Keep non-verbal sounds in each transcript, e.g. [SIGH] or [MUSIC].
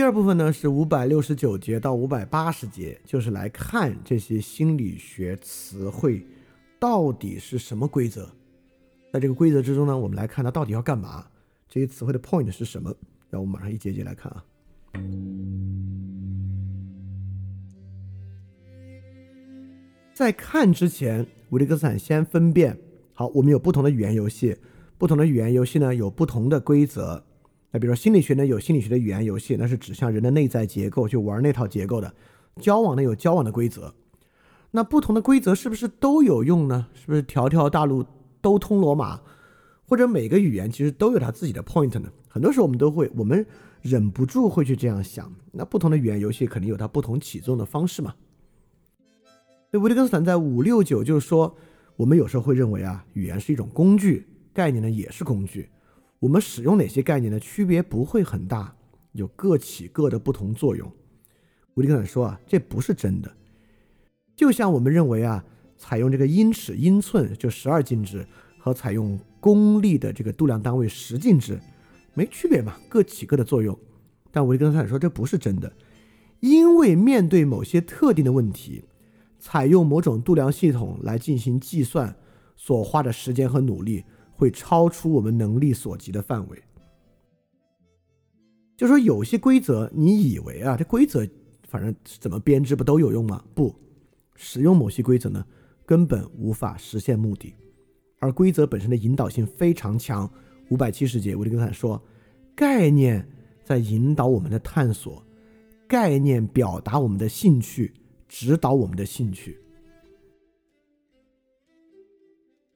第二部分呢是五百六十九节到五百八十节，就是来看这些心理学词汇到底是什么规则。在这个规则之中呢，我们来看它到底要干嘛，这些词汇的 point 是什么。让我们马上一节节来看啊。在看之前，维利格斯坦先分辨好，我们有不同的语言游戏，不同的语言游戏呢有不同的规则。那比如说心理学呢有心理学的语言游戏，那是指向人的内在结构去玩那套结构的。交往呢有交往的规则，那不同的规则是不是都有用呢？是不是条条大路都通罗马？或者每个语言其实都有它自己的 point 呢？很多时候我们都会，我们忍不住会去这样想。那不同的语言游戏肯定有它不同起作用的方式嘛。那维特根斯坦在五六九就是说，我们有时候会认为啊，语言是一种工具，概念呢也是工具。我们使用哪些概念呢区别不会很大，有各起各的不同作用。维根斯坦说啊，这不是真的。就像我们认为啊，采用这个英尺、英寸就十二进制，和采用公历的这个度量单位十进制没区别嘛，各起各的作用。但维根斯坦说这不是真的，因为面对某些特定的问题。采用某种度量系统来进行计算，所花的时间和努力会超出我们能力所及的范围。就说有些规则，你以为啊，这规则反正怎么编织不都有用吗？不，使用某些规则呢，根本无法实现目的。而规则本身的引导性非常强。五百七十节，维特根斯坦说，概念在引导我们的探索，概念表达我们的兴趣。指导我们的兴趣，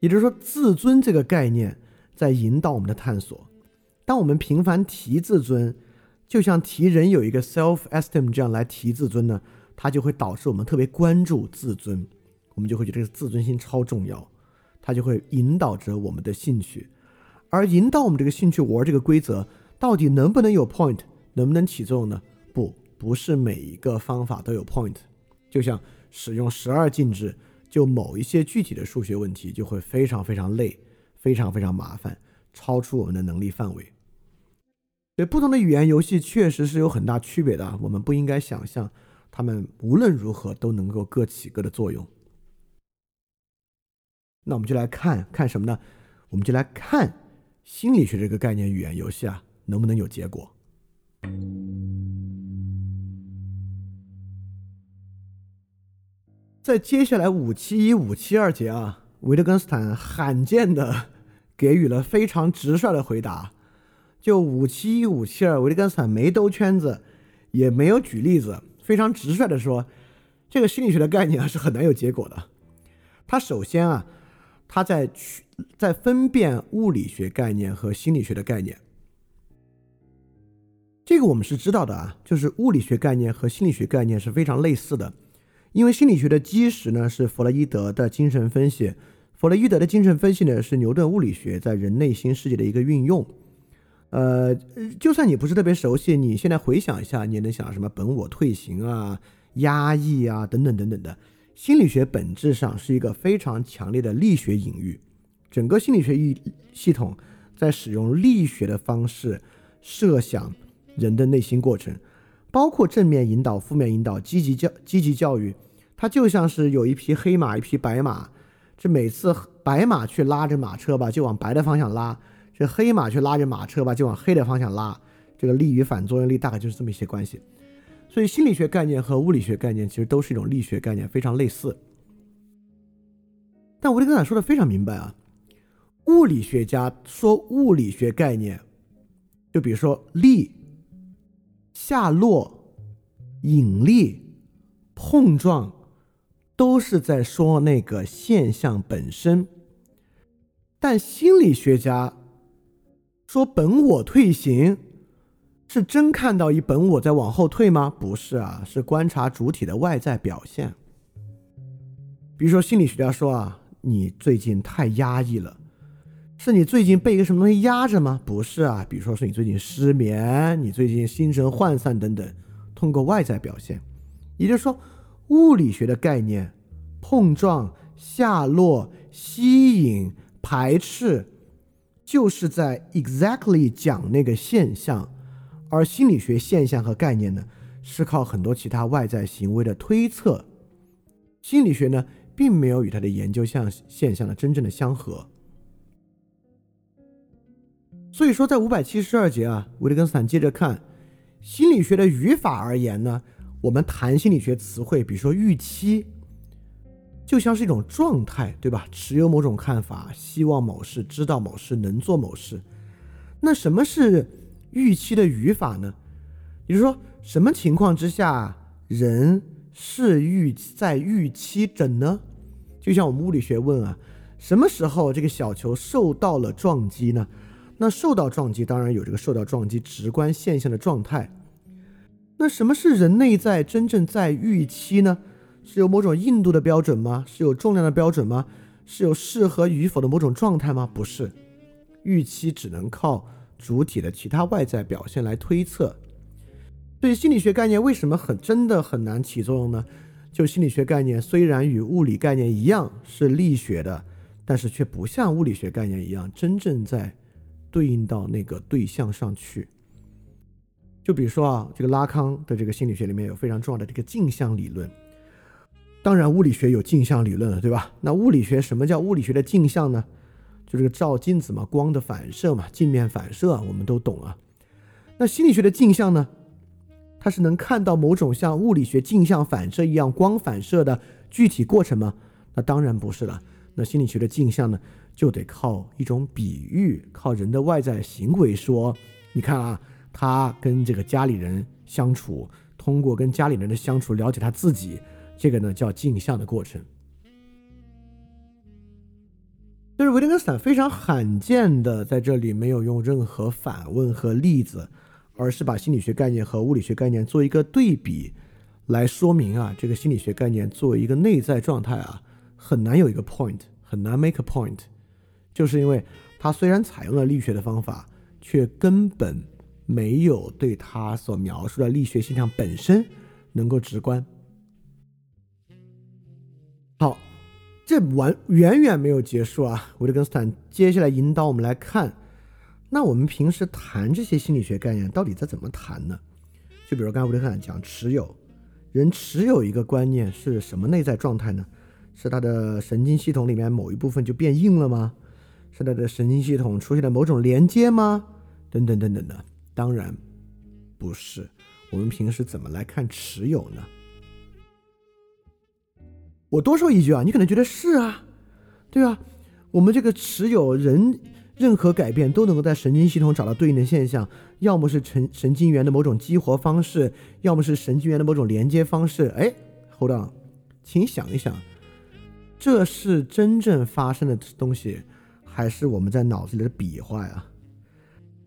也就是说，自尊这个概念在引导我们的探索。当我们频繁提自尊，就像提人有一个 self esteem 这样来提自尊呢，它就会导致我们特别关注自尊，我们就会觉得这个自尊心超重要，它就会引导着我们的兴趣，而引导我们这个兴趣玩这个规则，到底能不能有 point，能不能起作用呢？不，不是每一个方法都有 point。就像使用十二进制，就某一些具体的数学问题就会非常非常累，非常非常麻烦，超出我们的能力范围。所以，不同的语言游戏确实是有很大区别的。我们不应该想象他们无论如何都能够各起各的作用。那我们就来看看什么呢？我们就来看心理学这个概念语言游戏啊，能不能有结果？在接下来五七一、五七二节啊，维特根斯坦罕见的给予了非常直率的回答。就五七一、五七二，维特根斯坦没兜圈子，也没有举例子，非常直率的说，这个心理学的概念啊是很难有结果的。他首先啊，他在去在分辨物理学概念和心理学的概念。这个我们是知道的啊，就是物理学概念和心理学概念是非常类似的。因为心理学的基石呢是弗洛伊德的精神分析，弗洛伊德的精神分析呢是牛顿物理学在人内心世界的一个运用。呃，就算你不是特别熟悉，你现在回想一下，你也能想到什么本我退行啊、压抑啊等等等等的。心理学本质上是一个非常强烈的力学隐喻，整个心理学系系统在使用力学的方式设想人的内心过程。包括正面引导、负面引导、积极教、积极教育，它就像是有一匹黑马、一匹白马，这每次白马去拉着马车吧，就往白的方向拉；这黑马去拉着马车吧，就往黑的方向拉。这个力与反作用力大概就是这么一些关系。所以心理学概念和物理学概念其实都是一种力学概念，非常类似。但维特根斯坦说的非常明白啊，物理学家说物理学概念，就比如说力。下落、引力、碰撞，都是在说那个现象本身。但心理学家说本我退行，是真看到一本我在往后退吗？不是啊，是观察主体的外在表现。比如说，心理学家说啊，你最近太压抑了。是你最近被一个什么东西压着吗？不是啊，比如说是你最近失眠，你最近心神涣散等等，通过外在表现，也就是说，物理学的概念，碰撞、下落、吸引、排斥，就是在 exactly 讲那个现象，而心理学现象和概念呢，是靠很多其他外在行为的推测。心理学呢，并没有与它的研究项现象的真正的相合。所以说，在五百七十二节啊，维特根斯坦接着看心理学的语法而言呢，我们谈心理学词汇，比如说预期，就像是一种状态，对吧？持有某种看法，希望某事，知道某事，能做某事。那什么是预期的语法呢？也就是说，什么情况之下人是预在预期着呢？就像我们物理学问啊，什么时候这个小球受到了撞击呢？那受到撞击，当然有这个受到撞击直观现象的状态。那什么是人内在真正在预期呢？是有某种硬度的标准吗？是有重量的标准吗？是有适合与否的某种状态吗？不是，预期只能靠主体的其他外在表现来推测。所以心理学概念为什么很真的很难起作用呢？就心理学概念虽然与物理概念一样是力学的，但是却不像物理学概念一样真正在。对应到那个对象上去，就比如说啊，这个拉康的这个心理学里面有非常重要的这个镜像理论。当然，物理学有镜像理论了，对吧？那物理学什么叫物理学的镜像呢？就这个照镜子嘛，光的反射嘛，镜面反射，我们都懂啊。那心理学的镜像呢？它是能看到某种像物理学镜像反射一样光反射的具体过程吗？那当然不是了。那心理学的镜像呢？就得靠一种比喻，靠人的外在行为说，你看啊，他跟这个家里人相处，通过跟家里人的相处了解他自己，这个呢叫镜像的过程。就是维特根斯坦非常罕见的在这里没有用任何反问和例子，而是把心理学概念和物理学概念做一个对比，来说明啊，这个心理学概念作为一个内在状态啊，很难有一个 point，很难 make a point。就是因为他虽然采用了力学的方法，却根本没有对他所描述的力学现象本身能够直观。好，这完远远没有结束啊！维特根斯坦接下来引导我们来看，那我们平时谈这些心理学概念到底在怎么谈呢？就比如刚才维特根斯坦讲持有，人持有一个观念是什么内在状态呢？是他的神经系统里面某一部分就变硬了吗？是他的神经系统出现了某种连接吗？等等等等的，当然不是。我们平时怎么来看持有呢？我多说一句啊，你可能觉得是啊，对啊，我们这个持有人任何改变都能够在神经系统找到对应的现象，要么是神神经元的某种激活方式，要么是神经元的某种连接方式。哎，hold on，请想一想，这是真正发生的东西。还是我们在脑子里的比划呀？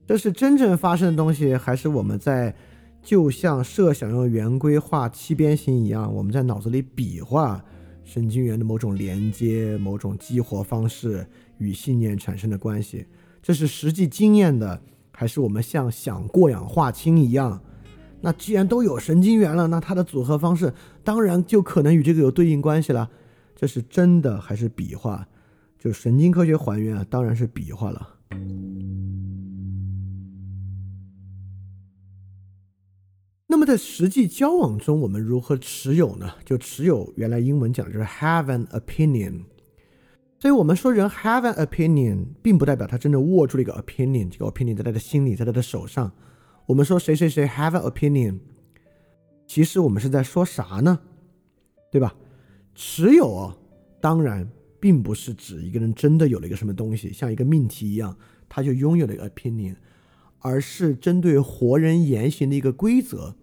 这是真正发生的东西，还是我们在就像设想用圆规画七边形一样，我们在脑子里比划神经元的某种连接、某种激活方式与信念产生的关系？这是实际经验的，还是我们像想过氧化氢一样？那既然都有神经元了，那它的组合方式当然就可能与这个有对应关系了。这是真的还是比划？就神经科学还原啊，当然是比划了。那么在实际交往中，我们如何持有呢？就持有，原来英文讲就是 have an opinion。所以我们说人 have an opinion，并不代表他真的握住了一个 opinion，这个 opinion 在他的心里，在他的手上。我们说谁谁谁 have an opinion，其实我们是在说啥呢？对吧？持有，当然。并不是指一个人真的有了一个什么东西，像一个命题一样，他就拥有了一个 opinion，而是针对活人言行的一个规则。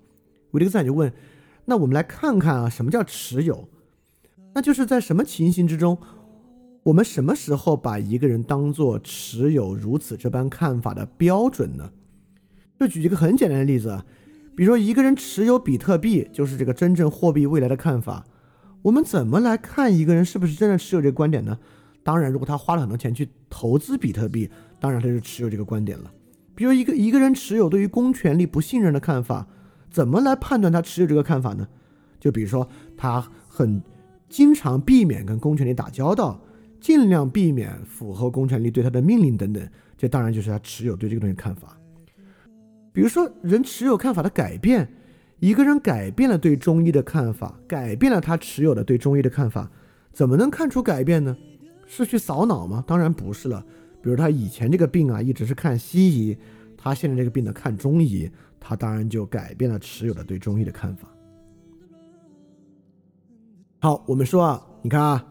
维特克斯坦就问：那我们来看看啊，什么叫持有？那就是在什么情形之中，我们什么时候把一个人当做持有如此这般看法的标准呢？就举一个很简单的例子啊，比如说一个人持有比特币，就是这个真正货币未来的看法。我们怎么来看一个人是不是真的持有这个观点呢？当然，如果他花了很多钱去投资比特币，当然他就持有这个观点了。比如一个一个人持有对于公权力不信任的看法，怎么来判断他持有这个看法呢？就比如说他很经常避免跟公权力打交道，尽量避免符合公权力对他的命令等等，这当然就是他持有对这个东西看法。比如说人持有看法的改变，一个人改变了对中医的看法，改变了他持有的对中医的看法，怎么能看出改变呢？是去扫脑吗？当然不是了。比如他以前这个病啊，一直是看西医，他现在这个病呢看中医，他当然就改变了持有的对中医的看法。好，我们说啊，你看啊，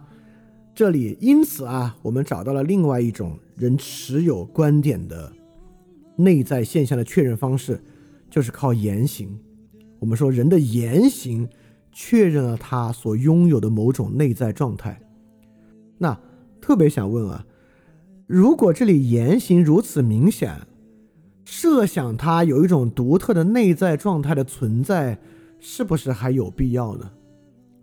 这里因此啊，我们找到了另外一种人持有观点的内在现象的确认方式，就是靠言行。我们说人的言行确认了他所拥有的某种内在状态。那特别想问啊，如果这里言行如此明显，设想他有一种独特的内在状态的存在，是不是还有必要呢？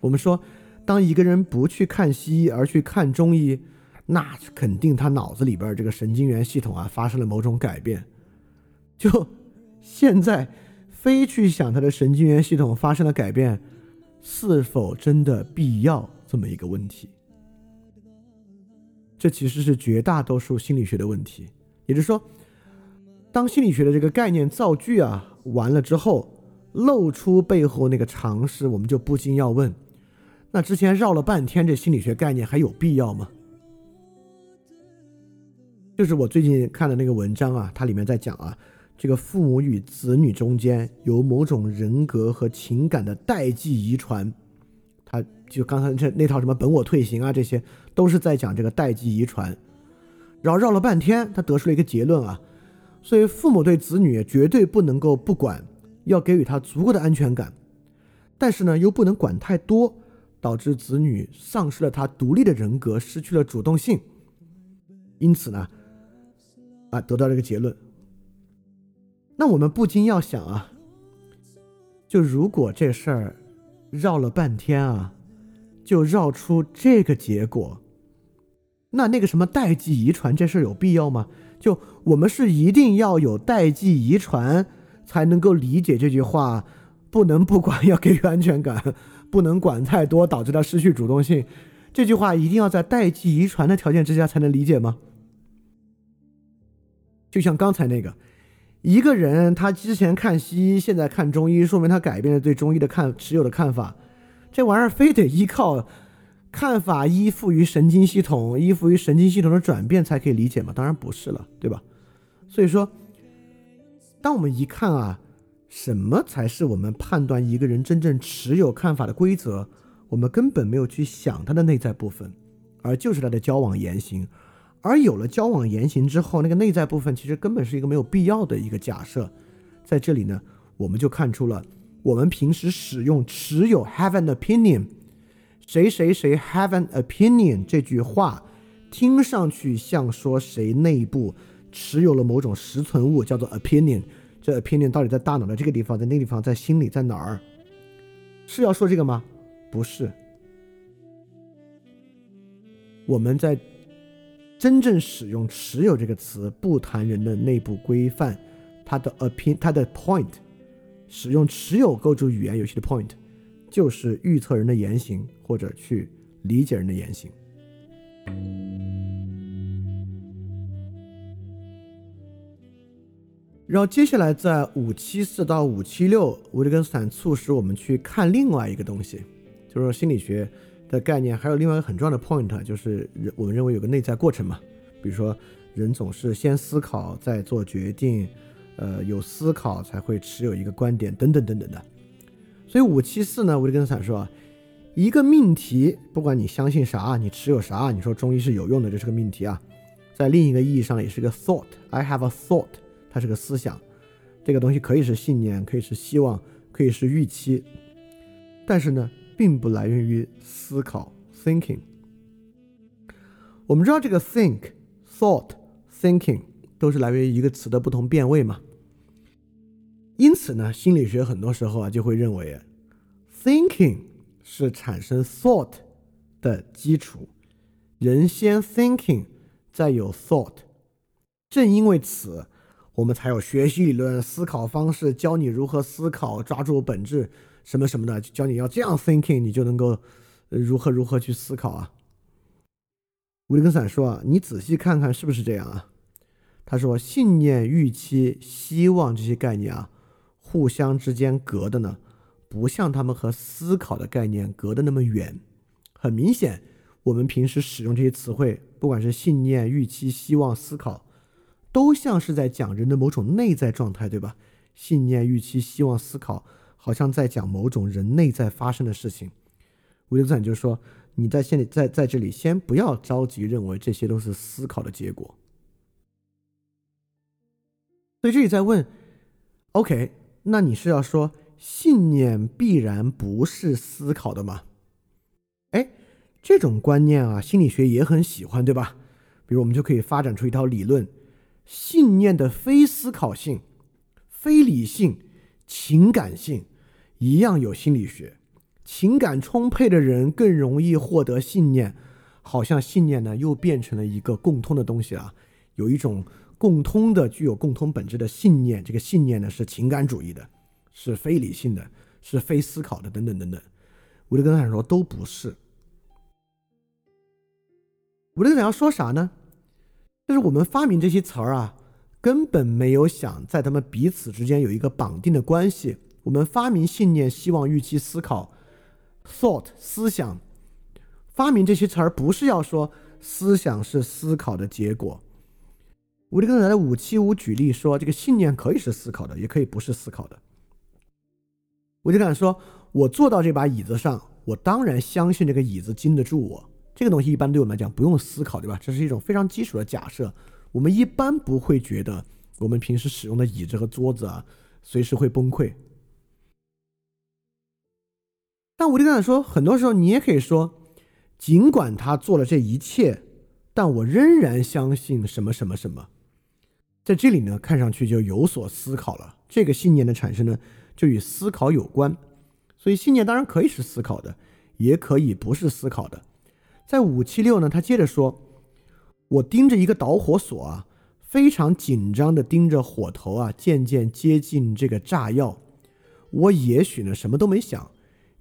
我们说。当一个人不去看西医而去看中医，那肯定他脑子里边这个神经元系统啊发生了某种改变。就现在，非去想他的神经元系统发生了改变，是否真的必要这么一个问题？这其实是绝大多数心理学的问题。也就是说，当心理学的这个概念造句啊完了之后，露出背后那个常识，我们就不禁要问。那之前绕了半天，这心理学概念还有必要吗？就是我最近看的那个文章啊，它里面在讲啊，这个父母与子女中间有某种人格和情感的代际遗传，他就刚才这那套什么本我退行啊，这些都是在讲这个代际遗传。然后绕了半天，他得出了一个结论啊，所以父母对子女绝对不能够不管，要给予他足够的安全感，但是呢，又不能管太多。导致子女丧失了他独立的人格，失去了主动性。因此呢，啊，得到这个结论。那我们不禁要想啊，就如果这事儿绕了半天啊，就绕出这个结果，那那个什么代际遗传这事儿有必要吗？就我们是一定要有代际遗传才能够理解这句话，不能不管，要给予安全感。[LAUGHS] 不能管太多，导致他失去主动性。这句话一定要在代际遗传的条件之下才能理解吗？就像刚才那个，一个人他之前看西医，现在看中医，说明他改变了对中医的看持有的看法。这玩意儿非得依靠看法依附于神经系统，依附于神经系统的转变才可以理解吗？当然不是了，对吧？所以说，当我们一看啊。什么才是我们判断一个人真正持有看法的规则？我们根本没有去想他的内在部分，而就是他的交往言行。而有了交往言行之后，那个内在部分其实根本是一个没有必要的一个假设。在这里呢，我们就看出了我们平时使用持有 have an opinion，谁谁谁 have an opinion 这句话，听上去像说谁内部持有了某种实存物，叫做 opinion。这 opinion 到底在大脑的这个地方，在那个地方，在心里，在哪儿？是要说这个吗？不是。我们在真正使用“持有”这个词，不谈人的内部规范，它的 opinion，它的 point，使用“持有”构筑语言游戏的 point，就是预测人的言行，或者去理解人的言行。然后接下来在五七四到五七六，维特根斯坦促使我们去看另外一个东西，就是心理学的概念还有另外一个很重要的 point，就是人我们认为有个内在过程嘛，比如说人总是先思考再做决定，呃，有思考才会持有一个观点等等等等的。所以五七四呢，维特根斯坦说，一个命题，不管你相信啥，你持有啥，你说中医是有用的，这是个命题啊，在另一个意义上也是个 thought，I have a thought。它是个思想，这个东西可以是信念，可以是希望，可以是预期，但是呢，并不来源于思考 （thinking）。我们知道这个 think、thought、thinking 都是来源于一个词的不同变位嘛。因此呢，心理学很多时候啊就会认为，thinking 是产生 thought 的基础，人先 thinking，再有 thought。正因为此。我们才有学习理论、思考方式，教你如何思考、抓住本质什么什么的，教你要这样 thinking，你就能够如何如何去思考啊。维根散说啊，你仔细看看是不是这样啊？他说，信念、预期、希望这些概念啊，互相之间隔的呢，不像他们和思考的概念隔得那么远。很明显，我们平时使用这些词汇，不管是信念、预期、希望、思考，都像是在讲人的某种内在状态，对吧？信念、预期、希望、思考，好像在讲某种人内在发生的事情。维特斯坦就说：“你在现在在这里，先不要着急认为这些都是思考的结果。”所以这里在问，OK，那你是要说信念必然不是思考的吗？哎，这种观念啊，心理学也很喜欢，对吧？比如我们就可以发展出一套理论：信念的非思考性、非理性、情感性一样有心理学。情感充沛的人更容易获得信念，好像信念呢又变成了一个共通的东西了，有一种。共通的、具有共通本质的信念，这个信念呢是情感主义的，是非理性的，是非思考的，等等等等。维特根斯坦说都不是。维特根斯坦要说啥呢？就是我们发明这些词儿啊，根本没有想在他们彼此之间有一个绑定的关系。我们发明信念、希望、预期、思考 （thought） 思想，发明这些词儿不是要说思想是思考的结果。维特根斯坦的五七五举例说，这个信念可以是思考的，也可以不是思考的。维特根斯坦说：“我坐到这把椅子上，我当然相信这个椅子经得住我。这个东西一般对我们来讲不用思考，对吧？这是一种非常基础的假设。我们一般不会觉得我们平时使用的椅子和桌子啊，随时会崩溃。但维特根斯坦说，很多时候你也可以说，尽管他做了这一切，但我仍然相信什么什么什么。”在这里呢，看上去就有所思考了。这个信念的产生呢，就与思考有关。所以信念当然可以是思考的，也可以不是思考的。在五七六呢，他接着说：“我盯着一个导火索啊，非常紧张的盯着火头啊，渐渐接近这个炸药。我也许呢什么都没想，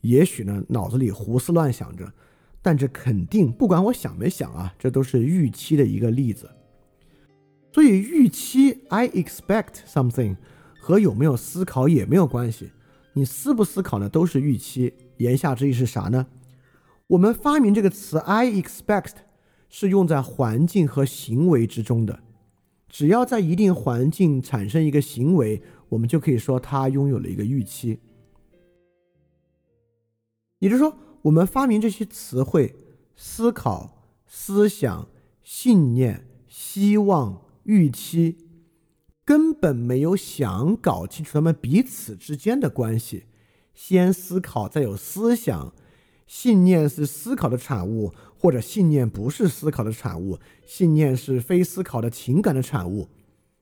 也许呢脑子里胡思乱想着，但这肯定不管我想没想啊，这都是预期的一个例子。”所以预期 I expect something 和有没有思考也没有关系，你思不思考呢都是预期。言下之意是啥呢？我们发明这个词 I expect 是用在环境和行为之中的，只要在一定环境产生一个行为，我们就可以说它拥有了一个预期。也就是说，我们发明这些词汇，思考、思想、信念、希望。预期根本没有想搞清楚他们彼此之间的关系，先思考再有思想，信念是思考的产物，或者信念不是思考的产物，信念是非思考的情感的产物。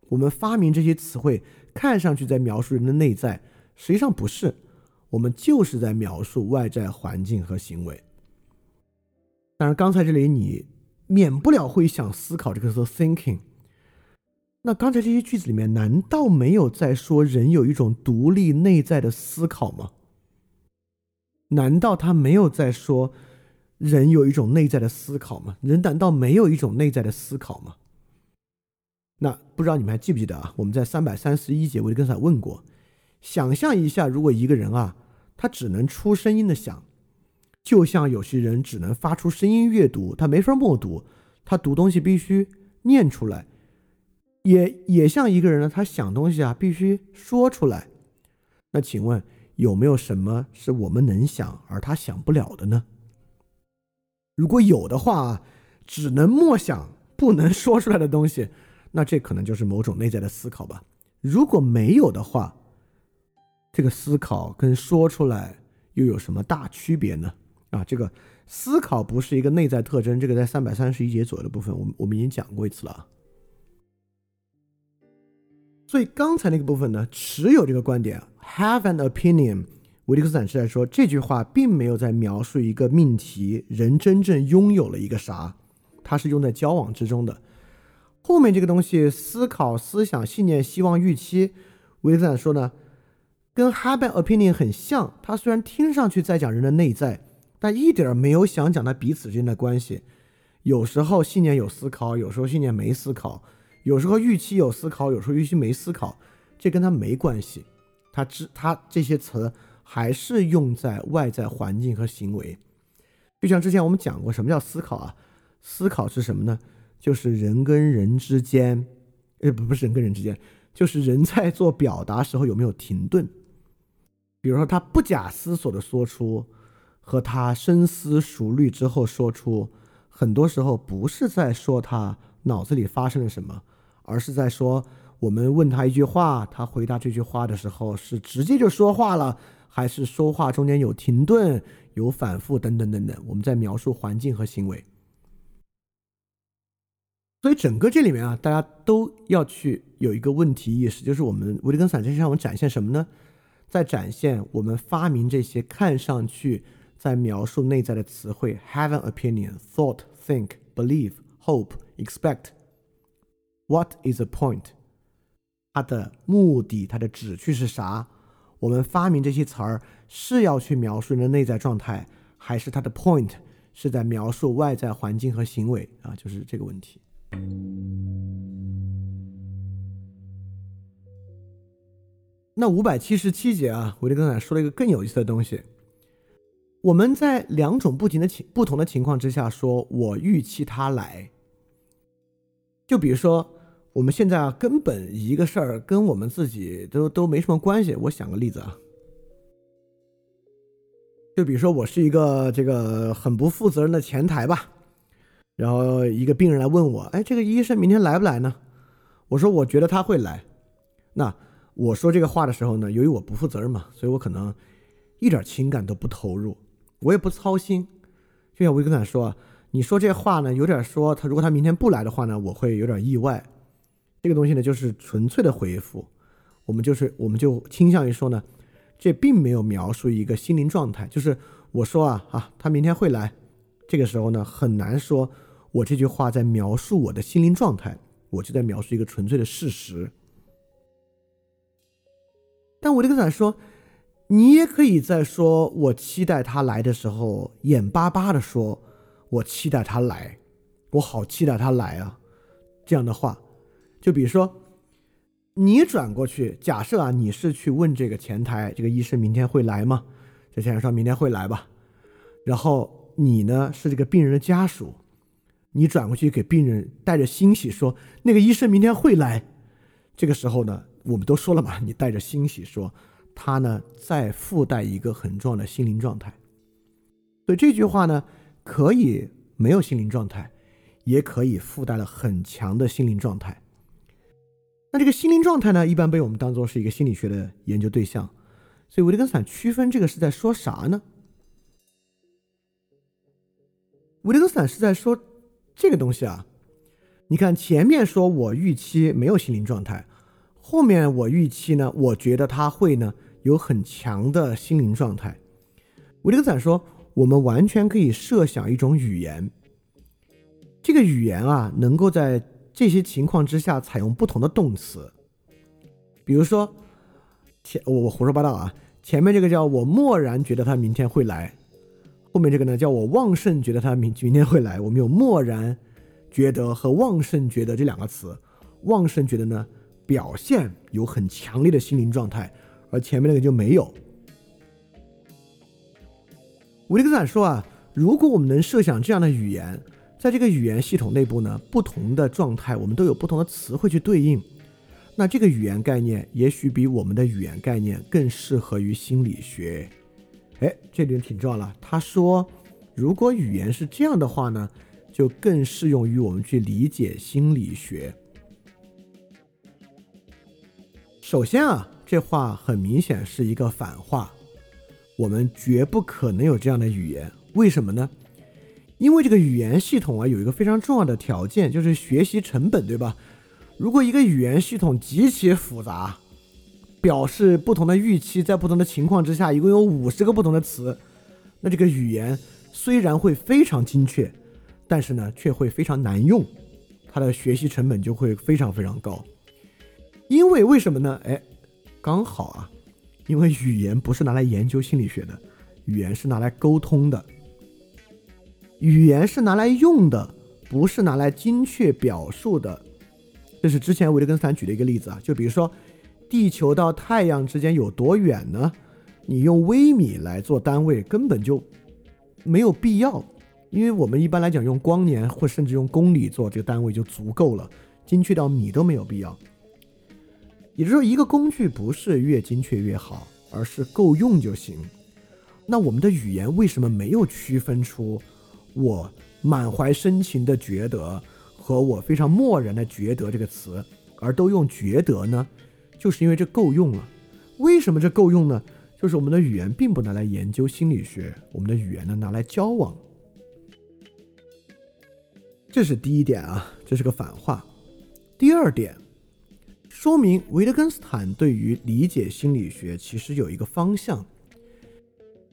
我们发明这些词汇，看上去在描述人的内在，实际上不是，我们就是在描述外在环境和行为。当然，刚才这里你免不了会想思考这个词 thinking。那刚才这些句子里面，难道没有在说人有一种独立内在的思考吗？难道他没有在说人有一种内在的思考吗？人难道没有一种内在的思考吗？那不知道你们还记不记得啊？我们在三百三十一节维特根斯坦问过：想象一下，如果一个人啊，他只能出声音的想，就像有些人只能发出声音阅读，他没法默读，他读东西必须念出来。也也像一个人呢，他想东西啊，必须说出来。那请问有没有什么是我们能想而他想不了的呢？如果有的话，只能默想不能说出来的东西，那这可能就是某种内在的思考吧。如果没有的话，这个思考跟说出来又有什么大区别呢？啊，这个思考不是一个内在特征，这个在三百三十一节左右的部分，我们我们已经讲过一次了。所以刚才那个部分呢，持有这个观点，have an opinion。维利克斯坦是在说这句话并没有在描述一个命题，人真正拥有了一个啥，它是用在交往之中的。后面这个东西，思考、思想、信念、希望、预期，维利克斯坦说呢，跟 have an opinion 很像。它虽然听上去在讲人的内在，但一点没有想讲他彼此之间的关系。有时候信念有思考，有时候信念没思考。有时候预期有思考，有时候预期没思考，这跟他没关系。他只他这些词还是用在外在环境和行为。就像之前我们讲过，什么叫思考啊？思考是什么呢？就是人跟人之间，呃，不不是人跟人之间，就是人在做表达时候有没有停顿。比如说，他不假思索的说出，和他深思熟虑之后说出，很多时候不是在说他脑子里发生了什么，而是在说我们问他一句话，他回答这句话的时候是直接就说话了，还是说话中间有停顿、有反复等等等等。我们在描述环境和行为。所以整个这里面啊，大家都要去有一个问题意识，就是我们维特根斯坦这是向我们展现什么呢？在展现我们发明这些看上去在描述内在的词汇，have an opinion, thought, think, believe, hope, expect. What is the point？它的目的、它的旨趣是啥？我们发明这些词儿是要去描述人的内在状态，还是它的 point 是在描述外在环境和行为啊？就是这个问题。那五百七十七节啊，维特根斯坦说了一个更有意思的东西。我们在两种不同的情不同的情况之下，说我预期他来。就比如说，我们现在啊，根本一个事儿跟我们自己都都没什么关系。我想个例子啊，就比如说我是一个这个很不负责任的前台吧。然后一个病人来问我，哎，这个医生明天来不来呢？我说我觉得他会来。那我说这个话的时候呢，由于我不负责任嘛，所以我可能一点情感都不投入，我也不操心。就像维根坦说，你说这话呢，有点说他如果他明天不来的话呢，我会有点意外。这个东西呢，就是纯粹的回复。我们就是我们就倾向于说呢，这并没有描述一个心灵状态。就是我说啊啊，他明天会来，这个时候呢，很难说。我这句话在描述我的心灵状态，我就在描述一个纯粹的事实。但我这个仔说，你也可以在说我期待他来的时候，眼巴巴的说，我期待他来，我好期待他来啊，这样的话，就比如说，你转过去，假设啊，你是去问这个前台，这个医生明天会来吗？这前台说明天会来吧，然后你呢是这个病人的家属。你转过去给病人带着欣喜说：“那个医生明天会来。”这个时候呢，我们都说了嘛，[LAUGHS] 你带着欣喜说，他呢再附带一个很重要的心灵状态。所以这句话呢，可以没有心灵状态，也可以附带了很强的心灵状态。那这个心灵状态呢，一般被我们当做是一个心理学的研究对象。所以维特根斯坦区分这个是在说啥呢？维特根斯坦是在说。这个东西啊，你看前面说我预期没有心灵状态，后面我预期呢，我觉得他会呢有很强的心灵状态。维特根斯坦说，我们完全可以设想一种语言，这个语言啊，能够在这些情况之下采用不同的动词。比如说，前我我胡说八道啊，前面这个叫我默然觉得他明天会来。后面这个呢，叫我旺盛觉得他明明天会来。我们有漠然觉得和旺盛觉得这两个词。旺盛觉得呢，表现有很强烈的心灵状态，而前面那个就没有。维特根斯坦说啊，如果我们能设想这样的语言，在这个语言系统内部呢，不同的状态我们都有不同的词汇去对应，那这个语言概念也许比我们的语言概念更适合于心理学。哎，这点挺重要了。他说，如果语言是这样的话呢，就更适用于我们去理解心理学。首先啊，这话很明显是一个反话，我们绝不可能有这样的语言。为什么呢？因为这个语言系统啊，有一个非常重要的条件，就是学习成本，对吧？如果一个语言系统极其复杂，表示不同的预期，在不同的情况之下，一共有五十个不同的词。那这个语言虽然会非常精确，但是呢，却会非常难用，它的学习成本就会非常非常高。因为为什么呢？哎，刚好啊，因为语言不是拿来研究心理学的，语言是拿来沟通的，语言是拿来用的，不是拿来精确表述的。这是之前维特根斯坦举的一个例子啊，就比如说地球到太阳之间有多远呢？你用微米来做单位根本就没有必要，因为我们一般来讲用光年或甚至用公里做这个单位就足够了，精确到米都没有必要。也就是说，一个工具不是越精确越好，而是够用就行。那我们的语言为什么没有区分出我满怀深情的觉得和我非常漠然的觉得这个词，而都用觉得呢？就是因为这够用了。为什么这够用呢？就是我们的语言并不拿来研究心理学，我们的语言呢拿来交往。这是第一点啊，这是个反话。第二点，说明维特根斯坦对于理解心理学其实有一个方向。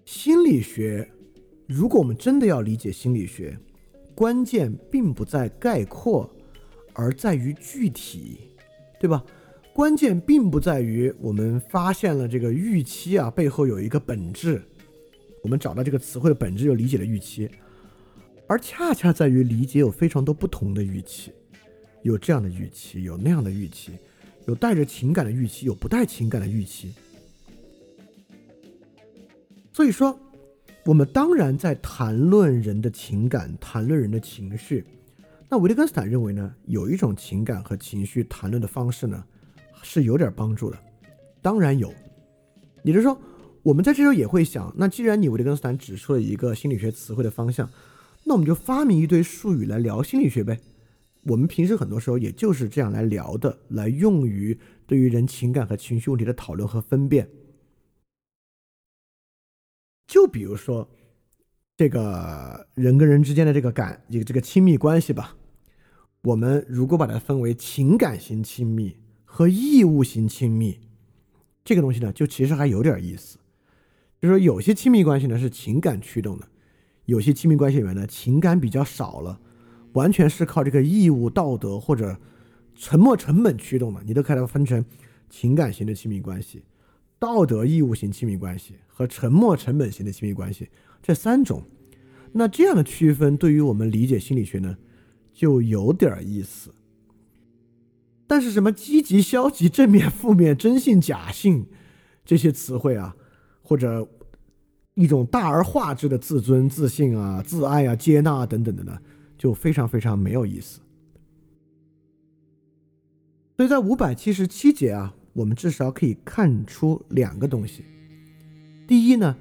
心理学，如果我们真的要理解心理学，关键并不在概括，而在于具体，对吧？关键并不在于我们发现了这个预期啊背后有一个本质，我们找到这个词汇的本质就理解了预期，而恰恰在于理解有非常多不同的预期，有这样的预期，有那样的预期，有带着情感的预期，有不带情感的预期。所以说，我们当然在谈论人的情感，谈论人的情绪。那维特根斯坦认为呢，有一种情感和情绪谈论的方式呢。是有点帮助的，当然有。也就是说，我们在这时候也会想，那既然你维特根斯坦指出了一个心理学词汇的方向，那我们就发明一堆术语来聊心理学呗。我们平时很多时候也就是这样来聊的，来用于对于人情感和情绪问题的讨论和分辨。就比如说，这个人跟人之间的这个感，这个这个亲密关系吧，我们如果把它分为情感型亲密。和义务型亲密，这个东西呢，就其实还有点意思。就是说，有些亲密关系呢是情感驱动的，有些亲密关系里面呢情感比较少了，完全是靠这个义务、道德或者沉没成本驱动的。你都可以把它分成情感型的亲密关系、道德义务型亲密关系和沉没成本型的亲密关系这三种。那这样的区分对于我们理解心理学呢，就有点意思。但是什么积极、消极、正面、负面、真性、假性这些词汇啊，或者一种大而化之的自尊、自信啊、自爱啊、接纳等等的呢，就非常非常没有意思。所以在五百七十七节啊，我们至少可以看出两个东西。第一呢，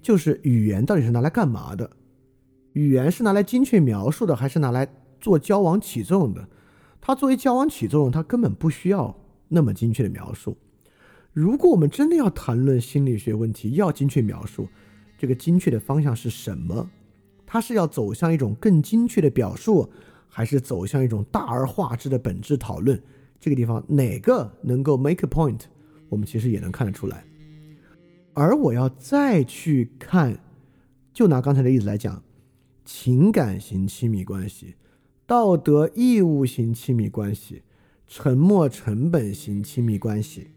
就是语言到底是拿来干嘛的？语言是拿来精确描述的，还是拿来做交往起作用的？它作为交往起作用，它根本不需要那么精确的描述。如果我们真的要谈论心理学问题，要精确描述，这个精确的方向是什么？它是要走向一种更精确的表述，还是走向一种大而化之的本质讨论？这个地方哪个能够 make a point？我们其实也能看得出来。而我要再去看，就拿刚才的例子来讲，情感型亲密关系。道德义务型亲密关系，沉没成本型亲密关系，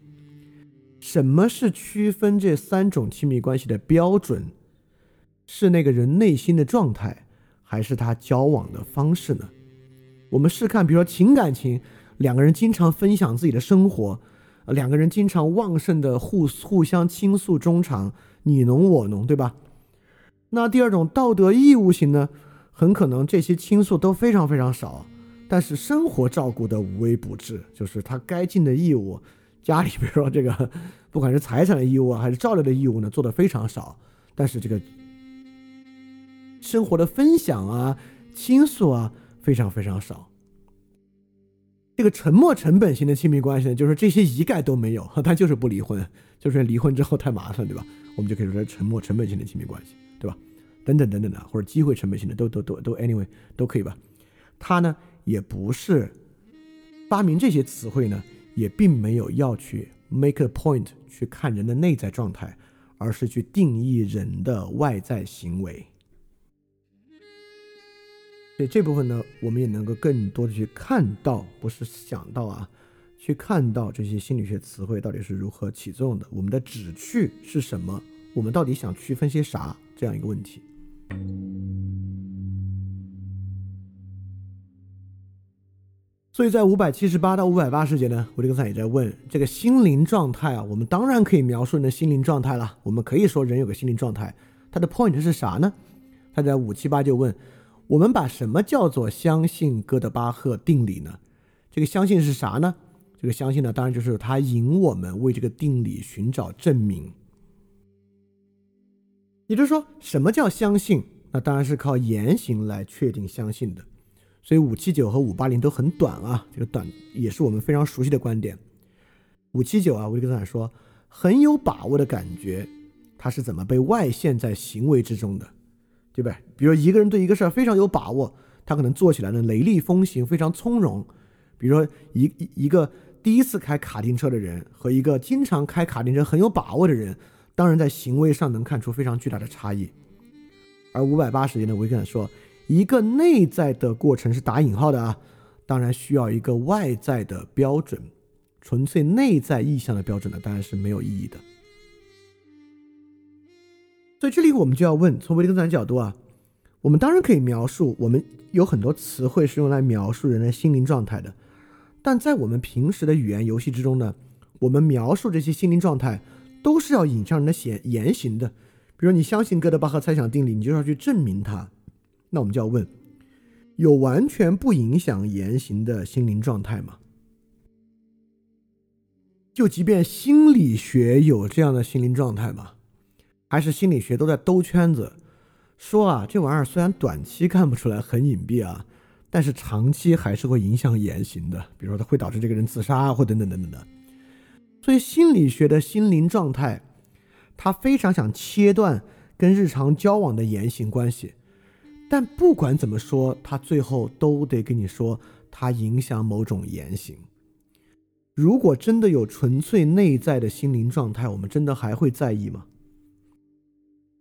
什么是区分这三种亲密关系的标准？是那个人内心的状态，还是他交往的方式呢？我们试看，比如说情感情，两个人经常分享自己的生活，两个人经常旺盛的互互相倾诉衷肠，你侬我侬，对吧？那第二种道德义务型呢？很可能这些倾诉都非常非常少，但是生活照顾的无微不至，就是他该尽的义务，家里 [LAUGHS] 比如说这个，不管是财产的义务啊，还是照料的义务呢，做的非常少。但是这个生活的分享啊、倾诉啊，非常非常少。这个沉没成本型的亲密关系呢，就是这些一概都没有，[LAUGHS] 他就是不离婚，就是离婚之后太麻烦，对吧？我们就可以说是沉没成本型的亲密关系，对吧？等等等等的，或者机会成本性的，都都都都，anyway 都可以吧。他呢也不是发明这些词汇呢，也并没有要去 make a point 去看人的内在状态，而是去定义人的外在行为。所以这部分呢，我们也能够更多的去看到，不是想到啊，去看到这些心理学词汇到底是如何起作用的，我们的旨趣是什么，我们到底想区分些啥，这样一个问题。所以在五百七十八到五百八十节呢，维特根斯坦也在问这个心灵状态啊，我们当然可以描述人的心灵状态了。我们可以说人有个心灵状态，他的 point 是啥呢？他在五七八就问我们把什么叫做相信哥德巴赫定理呢？这个相信是啥呢？这个相信呢，当然就是他引我们为这个定理寻找证明。也就是说，什么叫相信？那当然是靠言行来确定相信的。所以五七九和五八零都很短啊，这个短也是我们非常熟悉的观点。五七九啊，维特根斯坦说很有把握的感觉，他是怎么被外现在行为之中的，对不对？比如一个人对一个事儿非常有把握，他可能做起来呢雷厉风行，非常从容。比如说一一个第一次开卡丁车的人和一个经常开卡丁车很有把握的人，当然在行为上能看出非常巨大的差异。而五百八十页呢，维根斯坦说。一个内在的过程是打引号的啊，当然需要一个外在的标准，纯粹内在意向的标准呢，当然是没有意义的。所以这里我们就要问，从维特根斯坦角度啊，我们当然可以描述，我们有很多词汇是用来描述人的心灵状态的，但在我们平时的语言游戏之中呢，我们描述这些心灵状态都是要引向人的言言行的。比如你相信哥德巴赫猜想定理，你就要去证明它。那我们就要问：有完全不影响言行的心灵状态吗？就即便心理学有这样的心灵状态吗？还是心理学都在兜圈子，说啊，这玩意儿虽然短期看不出来很隐蔽啊，但是长期还是会影响言行的。比如说，它会导致这个人自杀啊，或等等等等的。所以，心理学的心灵状态，他非常想切断跟日常交往的言行关系。但不管怎么说，他最后都得跟你说，他影响某种言行。如果真的有纯粹内在的心灵状态，我们真的还会在意吗？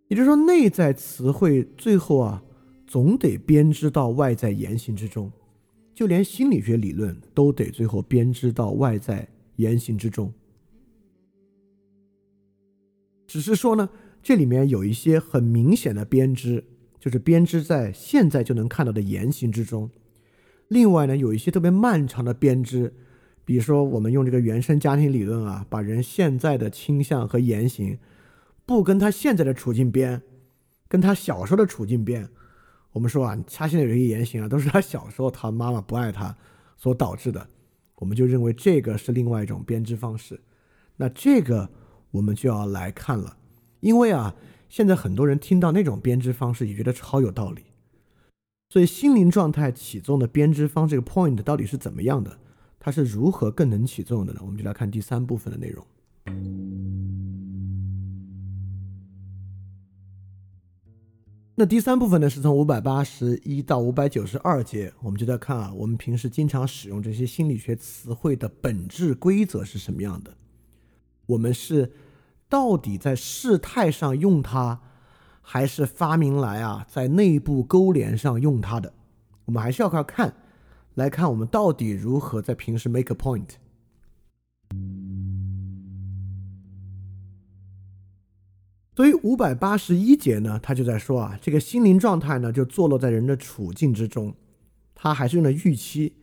也就是说，内在词汇最后啊，总得编织到外在言行之中，就连心理学理论都得最后编织到外在言行之中。只是说呢，这里面有一些很明显的编织。就是编织在现在就能看到的言行之中。另外呢，有一些特别漫长的编织，比如说我们用这个原生家庭理论啊，把人现在的倾向和言行不跟他现在的处境编，跟他小时候的处境编。我们说啊，他现在有一些言行啊，都是他小时候他妈妈不爱他所导致的，我们就认为这个是另外一种编织方式。那这个我们就要来看了，因为啊。现在很多人听到那种编织方式也觉得超有道理，所以心灵状态起作用的编织方这个 point 到底是怎么样的？它是如何更能起作用的呢？我们就来看第三部分的内容。那第三部分呢，是从五百八十一到五百九十二节，我们就在看啊，我们平时经常使用这些心理学词汇的本质规则是什么样的？我们是。到底在事态上用它，还是发明来啊，在内部勾连上用它的？我们还是要靠看，来看我们到底如何在平时 make a point。所以五百八十一节呢，他就在说啊，这个心灵状态呢，就坐落在人的处境之中，他还是用了预期，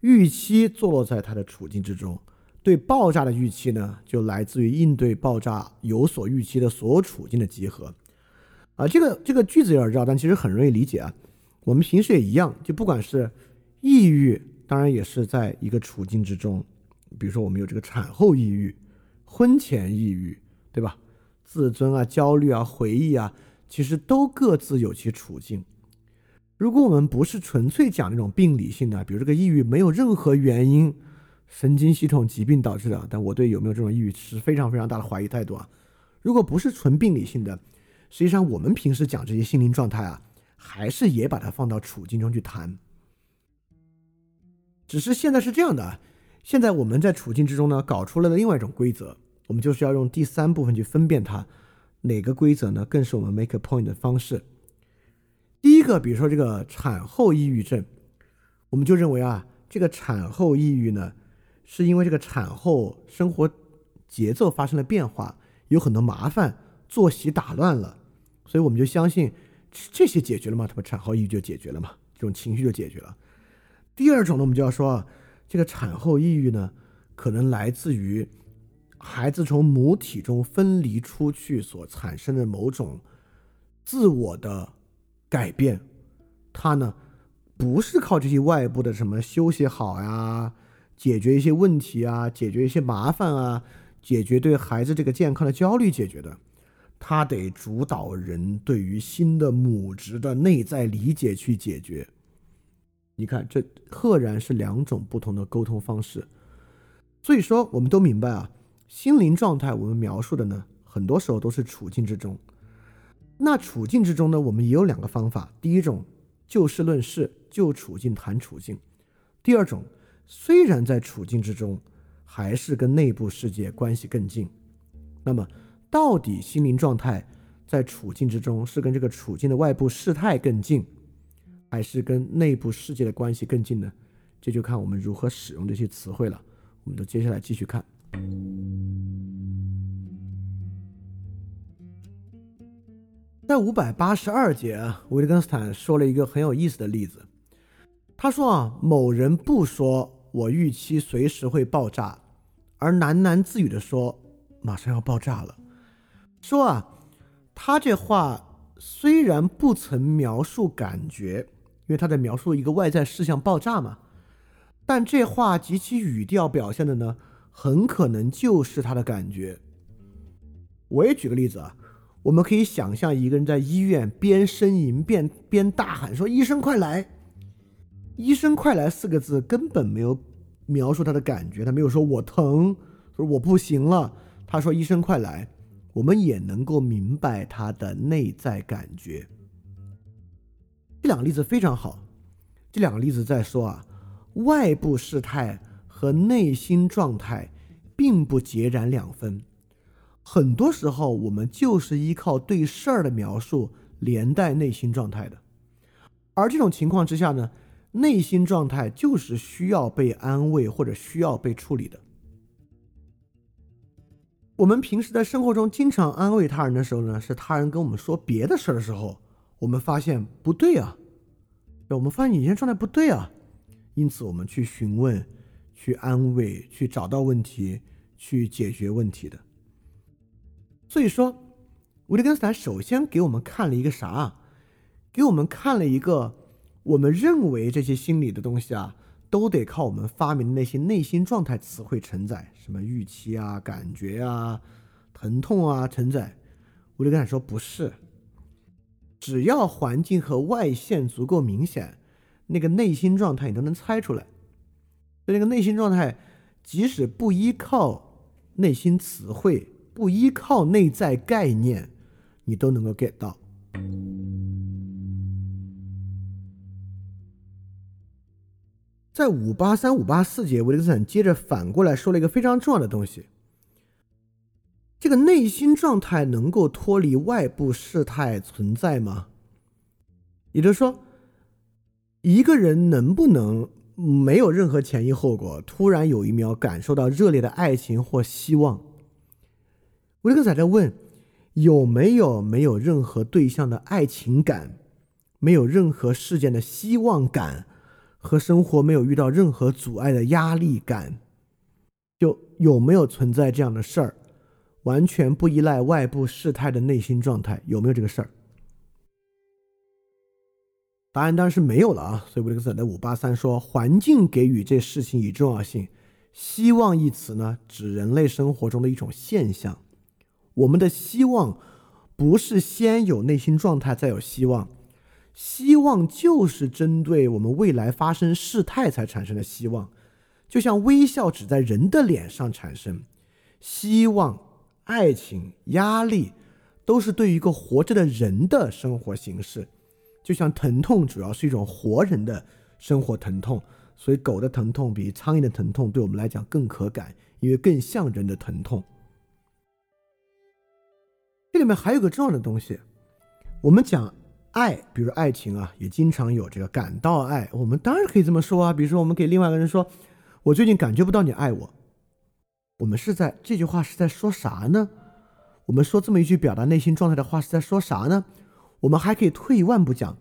预期坐落在他的处境之中。对爆炸的预期呢，就来自于应对爆炸有所预期的所有处境的集合。啊，这个这个句子有点绕，但其实很容易理解啊。我们平时也一样，就不管是抑郁，当然也是在一个处境之中。比如说，我们有这个产后抑郁、婚前抑郁，对吧？自尊啊、焦虑啊、回忆啊，其实都各自有其处境。如果我们不是纯粹讲那种病理性的，比如这个抑郁没有任何原因。神经系统疾病导致的，但我对有没有这种抑郁持非常非常大的怀疑态度啊！如果不是纯病理性的，实际上我们平时讲这些心灵状态啊，还是也把它放到处境中去谈。只是现在是这样的，现在我们在处境之中呢，搞出来了另外一种规则，我们就是要用第三部分去分辨它，哪个规则呢，更是我们 make a point 的方式。第一个，比如说这个产后抑郁症，我们就认为啊，这个产后抑郁呢。是因为这个产后生活节奏发生了变化，有很多麻烦，作息打乱了，所以我们就相信这些解决了吗？他们产后抑郁就解决了嘛？这种情绪就解决了。第二种呢，我们就要说啊，这个产后抑郁呢，可能来自于孩子从母体中分离出去所产生的某种自我的改变。他呢，不是靠这些外部的什么休息好呀，解决一些问题啊，解决一些麻烦啊，解决对孩子这个健康的焦虑解决的。他得主导人对于新的母职的内在理解去解决。你看，这赫然是两种不同的沟通方式。所以说，我们都明白啊，心灵状态我们描述的呢，很多时候都是处境之中。那处境之中呢，我们也有两个方法。第一种，就事论事，就处境谈处境；第二种，虽然在处境之中，还是跟内部世界关系更近。那么，到底心灵状态在处境之中是跟这个处境的外部事态更近？还是跟内部世界的关系更近呢？这就看我们如何使用这些词汇了。我们就接下来继续看，在五百八十二节啊，维特根斯坦说了一个很有意思的例子。他说啊，某人不说我预期随时会爆炸，而喃喃自语的说马上要爆炸了。说啊，他这话虽然不曾描述感觉。因为他在描述一个外在事项爆炸嘛，但这话及其语调表现的呢，很可能就是他的感觉。我也举个例子啊，我们可以想象一个人在医院边呻吟边边大喊说：“医生快来！”“医生快来”四个字根本没有描述他的感觉，他没有说我疼，说我不行了。他说：“医生快来！”我们也能够明白他的内在感觉。这两个例子非常好，这两个例子在说啊，外部事态和内心状态并不截然两分。很多时候，我们就是依靠对事儿的描述连带内心状态的，而这种情况之下呢，内心状态就是需要被安慰或者需要被处理的。我们平时在生活中经常安慰他人的时候呢，是他人跟我们说别的事儿的时候。我们发现不对啊，我们发现你现在状态不对啊，因此我们去询问、去安慰、去找到问题、去解决问题的。所以说，维特根斯坦首先给我们看了一个啥？给我们看了一个我们认为这些心理的东西啊，都得靠我们发明的那些内心状态词汇承载，什么预期啊、感觉啊、疼痛啊承载。维特根斯坦说不是。只要环境和外线足够明显，那个内心状态你都能猜出来。这个内心状态，即使不依靠内心词汇，不依靠内在概念，你都能够 get 到。在五八三五八四节，维特森接着反过来说了一个非常重要的东西。这个内心状态能够脱离外部事态存在吗？也就是说，一个人能不能没有任何前因后果，突然有一秒感受到热烈的爱情或希望？维克仔在问：有没有没有任何对象的爱情感，没有任何事件的希望感，和生活没有遇到任何阻碍的压力感？就有没有存在这样的事儿？完全不依赖外部事态的内心状态有没有这个事儿？答案当然是没有了啊！所以维特根斯的五八三说，环境给予这事情以重要性。希望一词呢，指人类生活中的一种现象。我们的希望不是先有内心状态再有希望，希望就是针对我们未来发生事态才产生的希望。就像微笑只在人的脸上产生，希望。爱情、压力，都是对于一个活着的人的生活形式，就像疼痛主要是一种活人的生活疼痛，所以狗的疼痛比苍蝇的疼痛对我们来讲更可感，因为更像人的疼痛。这里面还有个重要的东西，我们讲爱，比如爱情啊，也经常有这个感到爱，我们当然可以这么说啊，比如说我们给另外一个人说，我最近感觉不到你爱我。我们是在这句话是在说啥呢？我们说这么一句表达内心状态的话是在说啥呢？我们还可以退一万步讲，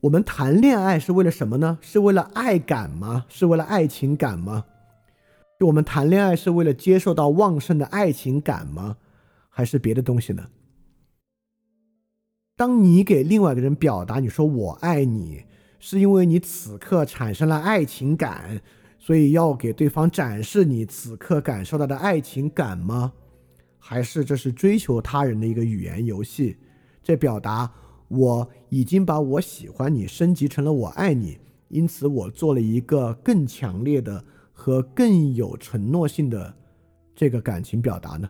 我们谈恋爱是为了什么呢？是为了爱感吗？是为了爱情感吗？就我们谈恋爱是为了接受到旺盛的爱情感吗？还是别的东西呢？当你给另外一个人表达你说我爱你，是因为你此刻产生了爱情感，所以要给对方展示你此刻感受到的爱情感吗？还是这是追求他人的一个语言游戏？这表达。我已经把我喜欢你升级成了我爱你，因此我做了一个更强烈的和更有承诺性的这个感情表达呢。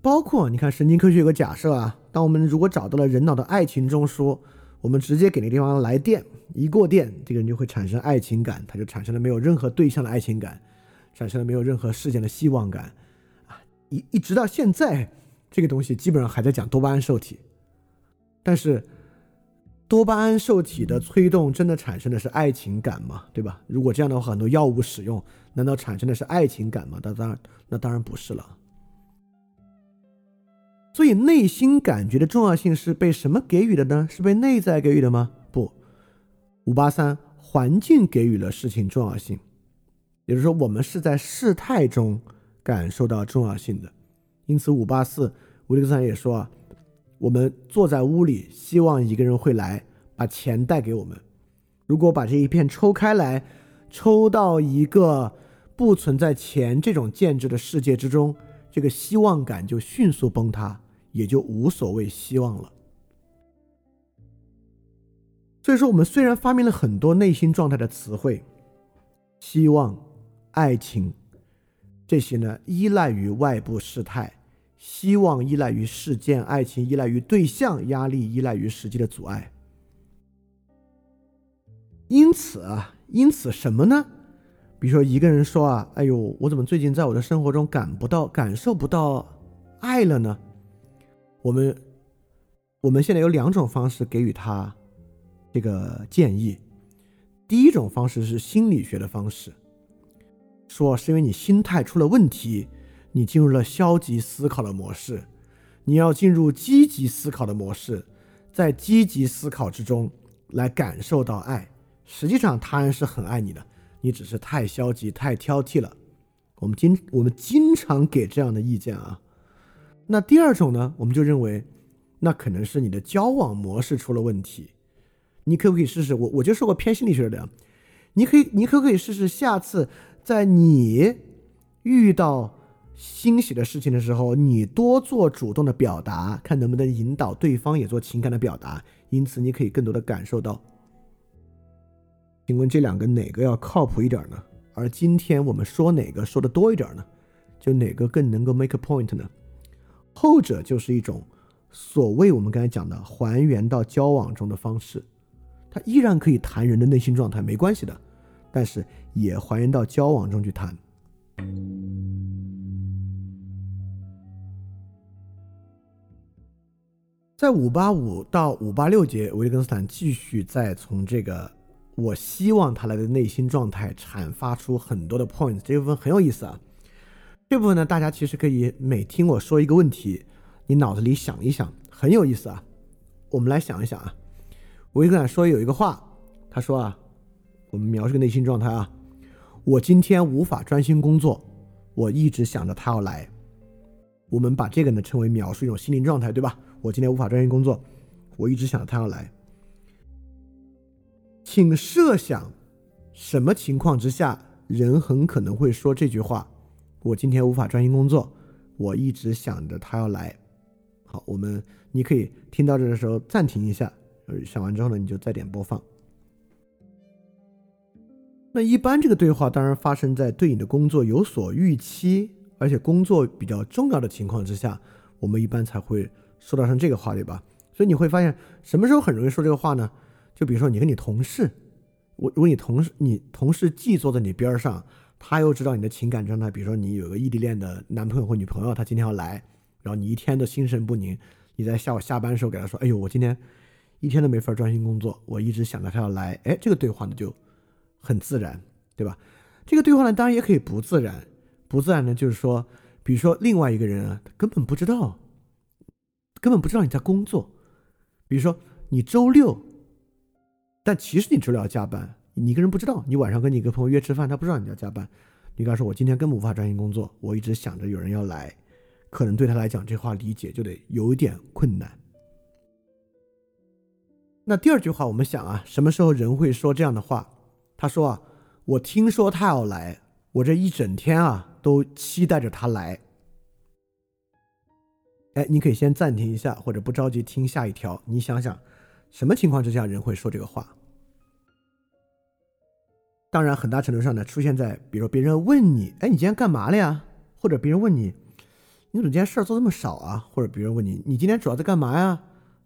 包括你看，神经科学有个假设啊，当我们如果找到了人脑的爱情中枢，我们直接给那地方来电，一过电，这个人就会产生爱情感，他就产生了没有任何对象的爱情感，产生了没有任何事件的希望感，啊，一一直到现在。这个东西基本上还在讲多巴胺受体，但是多巴胺受体的催动真的产生的是爱情感吗？对吧？如果这样的话，很多药物使用难道产生的是爱情感吗？那当然，那当然不是了。所以内心感觉的重要性是被什么给予的呢？是被内在给予的吗？不，五八三环境给予了事情重要性，也就是说，我们是在事态中感受到重要性的。因此，五八四，维利克森也说啊，我们坐在屋里，希望一个人会来把钱带给我们。如果把这一片抽开来，抽到一个不存在钱这种建制的世界之中，这个希望感就迅速崩塌，也就无所谓希望了。所以说，我们虽然发明了很多内心状态的词汇，希望、爱情这些呢，依赖于外部事态。希望依赖于事件，爱情依赖于对象，压力依赖于实际的阻碍。因此啊，因此什么呢？比如说一个人说啊，哎呦，我怎么最近在我的生活中感不到、感受不到爱了呢？我们我们现在有两种方式给予他这个建议。第一种方式是心理学的方式，说是因为你心态出了问题。你进入了消极思考的模式，你要进入积极思考的模式，在积极思考之中来感受到爱。实际上，他人是很爱你的，你只是太消极、太挑剔了。我们经我们经常给这样的意见啊。那第二种呢，我们就认为，那可能是你的交往模式出了问题。你可不可以试试？我我就说过偏心理学的，你可以，你可不可以试试？下次在你遇到。欣喜的事情的时候，你多做主动的表达，看能不能引导对方也做情感的表达，因此你可以更多的感受到。请问这两个哪个要靠谱一点呢？而今天我们说哪个说的多一点呢？就哪个更能够 make a point 呢？后者就是一种所谓我们刚才讲的还原到交往中的方式，它依然可以谈人的内心状态，没关系的，但是也还原到交往中去谈。在五八五到五八六节，维根斯坦继续在从这个我希望他来的内心状态阐发出很多的 points，这部分很有意思啊。这部分呢，大家其实可以每听我说一个问题，你脑子里想一想，很有意思啊。我们来想一想啊，维根斯坦说有一个话，他说啊，我们描述个内心状态啊，我今天无法专心工作，我一直想着他要来。我们把这个呢称为描述一种心灵状态，对吧？我今天无法专心工作，我一直想着他要来。请设想，什么情况之下人很可能会说这句话？我今天无法专心工作，我一直想着他要来。好，我们你可以听到这的时候暂停一下，想完之后呢，你就再点播放。那一般这个对话当然发生在对你的工作有所预期，而且工作比较重要的情况之下，我们一般才会。说到上这个话对吧？所以你会发现什么时候很容易说这个话呢？就比如说你跟你同事，我如果你同事你同事既坐在你边上，他又知道你的情感状态，比如说你有个异地恋的男朋友或女朋友，他今天要来，然后你一天都心神不宁，你在下午下班的时候给他说：“哎呦，我今天一天都没法专心工作，我一直想着他要来。”哎，这个对话呢就很自然，对吧？这个对话呢当然也可以不自然，不自然呢就是说，比如说另外一个人啊，他根本不知道。根本不知道你在工作，比如说你周六，但其实你周六要加班，你一个人不知道，你晚上跟你一个朋友约吃饭，他不知道你要加班，你跟他说我今天根本无法专心工作，我一直想着有人要来，可能对他来讲这话理解就得有点困难。那第二句话，我们想啊，什么时候人会说这样的话？他说啊，我听说他要来，我这一整天啊都期待着他来。哎，你可以先暂停一下，或者不着急听下一条。你想想，什么情况之下人会说这个话？当然，很大程度上呢，出现在比如别人问你，哎，你今天干嘛了呀？或者别人问你，你怎么今天事儿做这么少啊？或者别人问你，你今天主要在干嘛呀？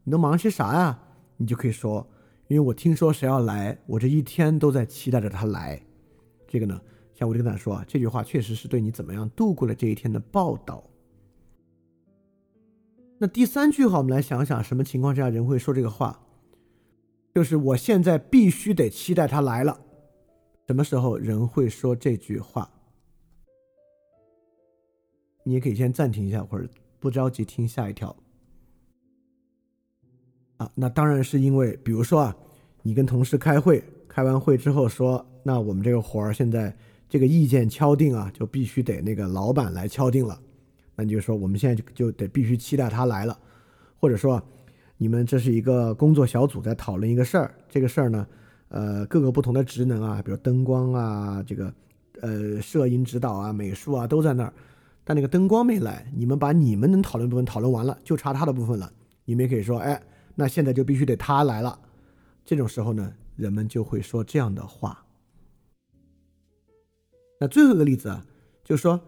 你都忙些啥呀？你就可以说，因为我听说谁要来，我这一天都在期待着他来。这个呢，像我就跟他说啊，这句话确实是对你怎么样度过了这一天的报道。那第三句话，我们来想想，什么情况下人会说这个话？就是我现在必须得期待他来了。什么时候人会说这句话？你也可以先暂停一下，或者不着急听下一条。啊，那当然是因为，比如说啊，你跟同事开会，开完会之后说，那我们这个活儿现在这个意见敲定啊，就必须得那个老板来敲定了。那你就说，我们现在就就得必须期待他来了，或者说，你们这是一个工作小组在讨论一个事儿，这个事儿呢，呃，各个不同的职能啊，比如灯光啊，这个呃，摄影指导啊，美术啊，都在那儿，但那个灯光没来，你们把你们能讨论部分讨论完了，就差他的部分了，你们也可以说，哎。那现在就必须得他来了，这种时候呢，人们就会说这样的话。那最后一个例子啊，就是说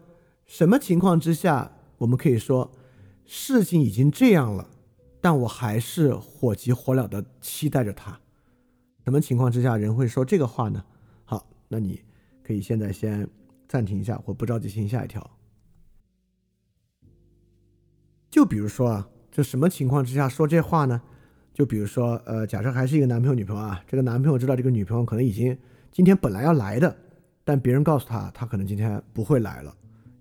什么情况之下我们可以说事情已经这样了，但我还是火急火燎的期待着他。什么情况之下人会说这个话呢？好，那你可以现在先暂停一下，或不着急听下一条。就比如说啊，这什么情况之下说这话呢？就比如说，呃，假设还是一个男朋友女朋友啊，这个男朋友知道这个女朋友可能已经今天本来要来的，但别人告诉他，他可能今天不会来了，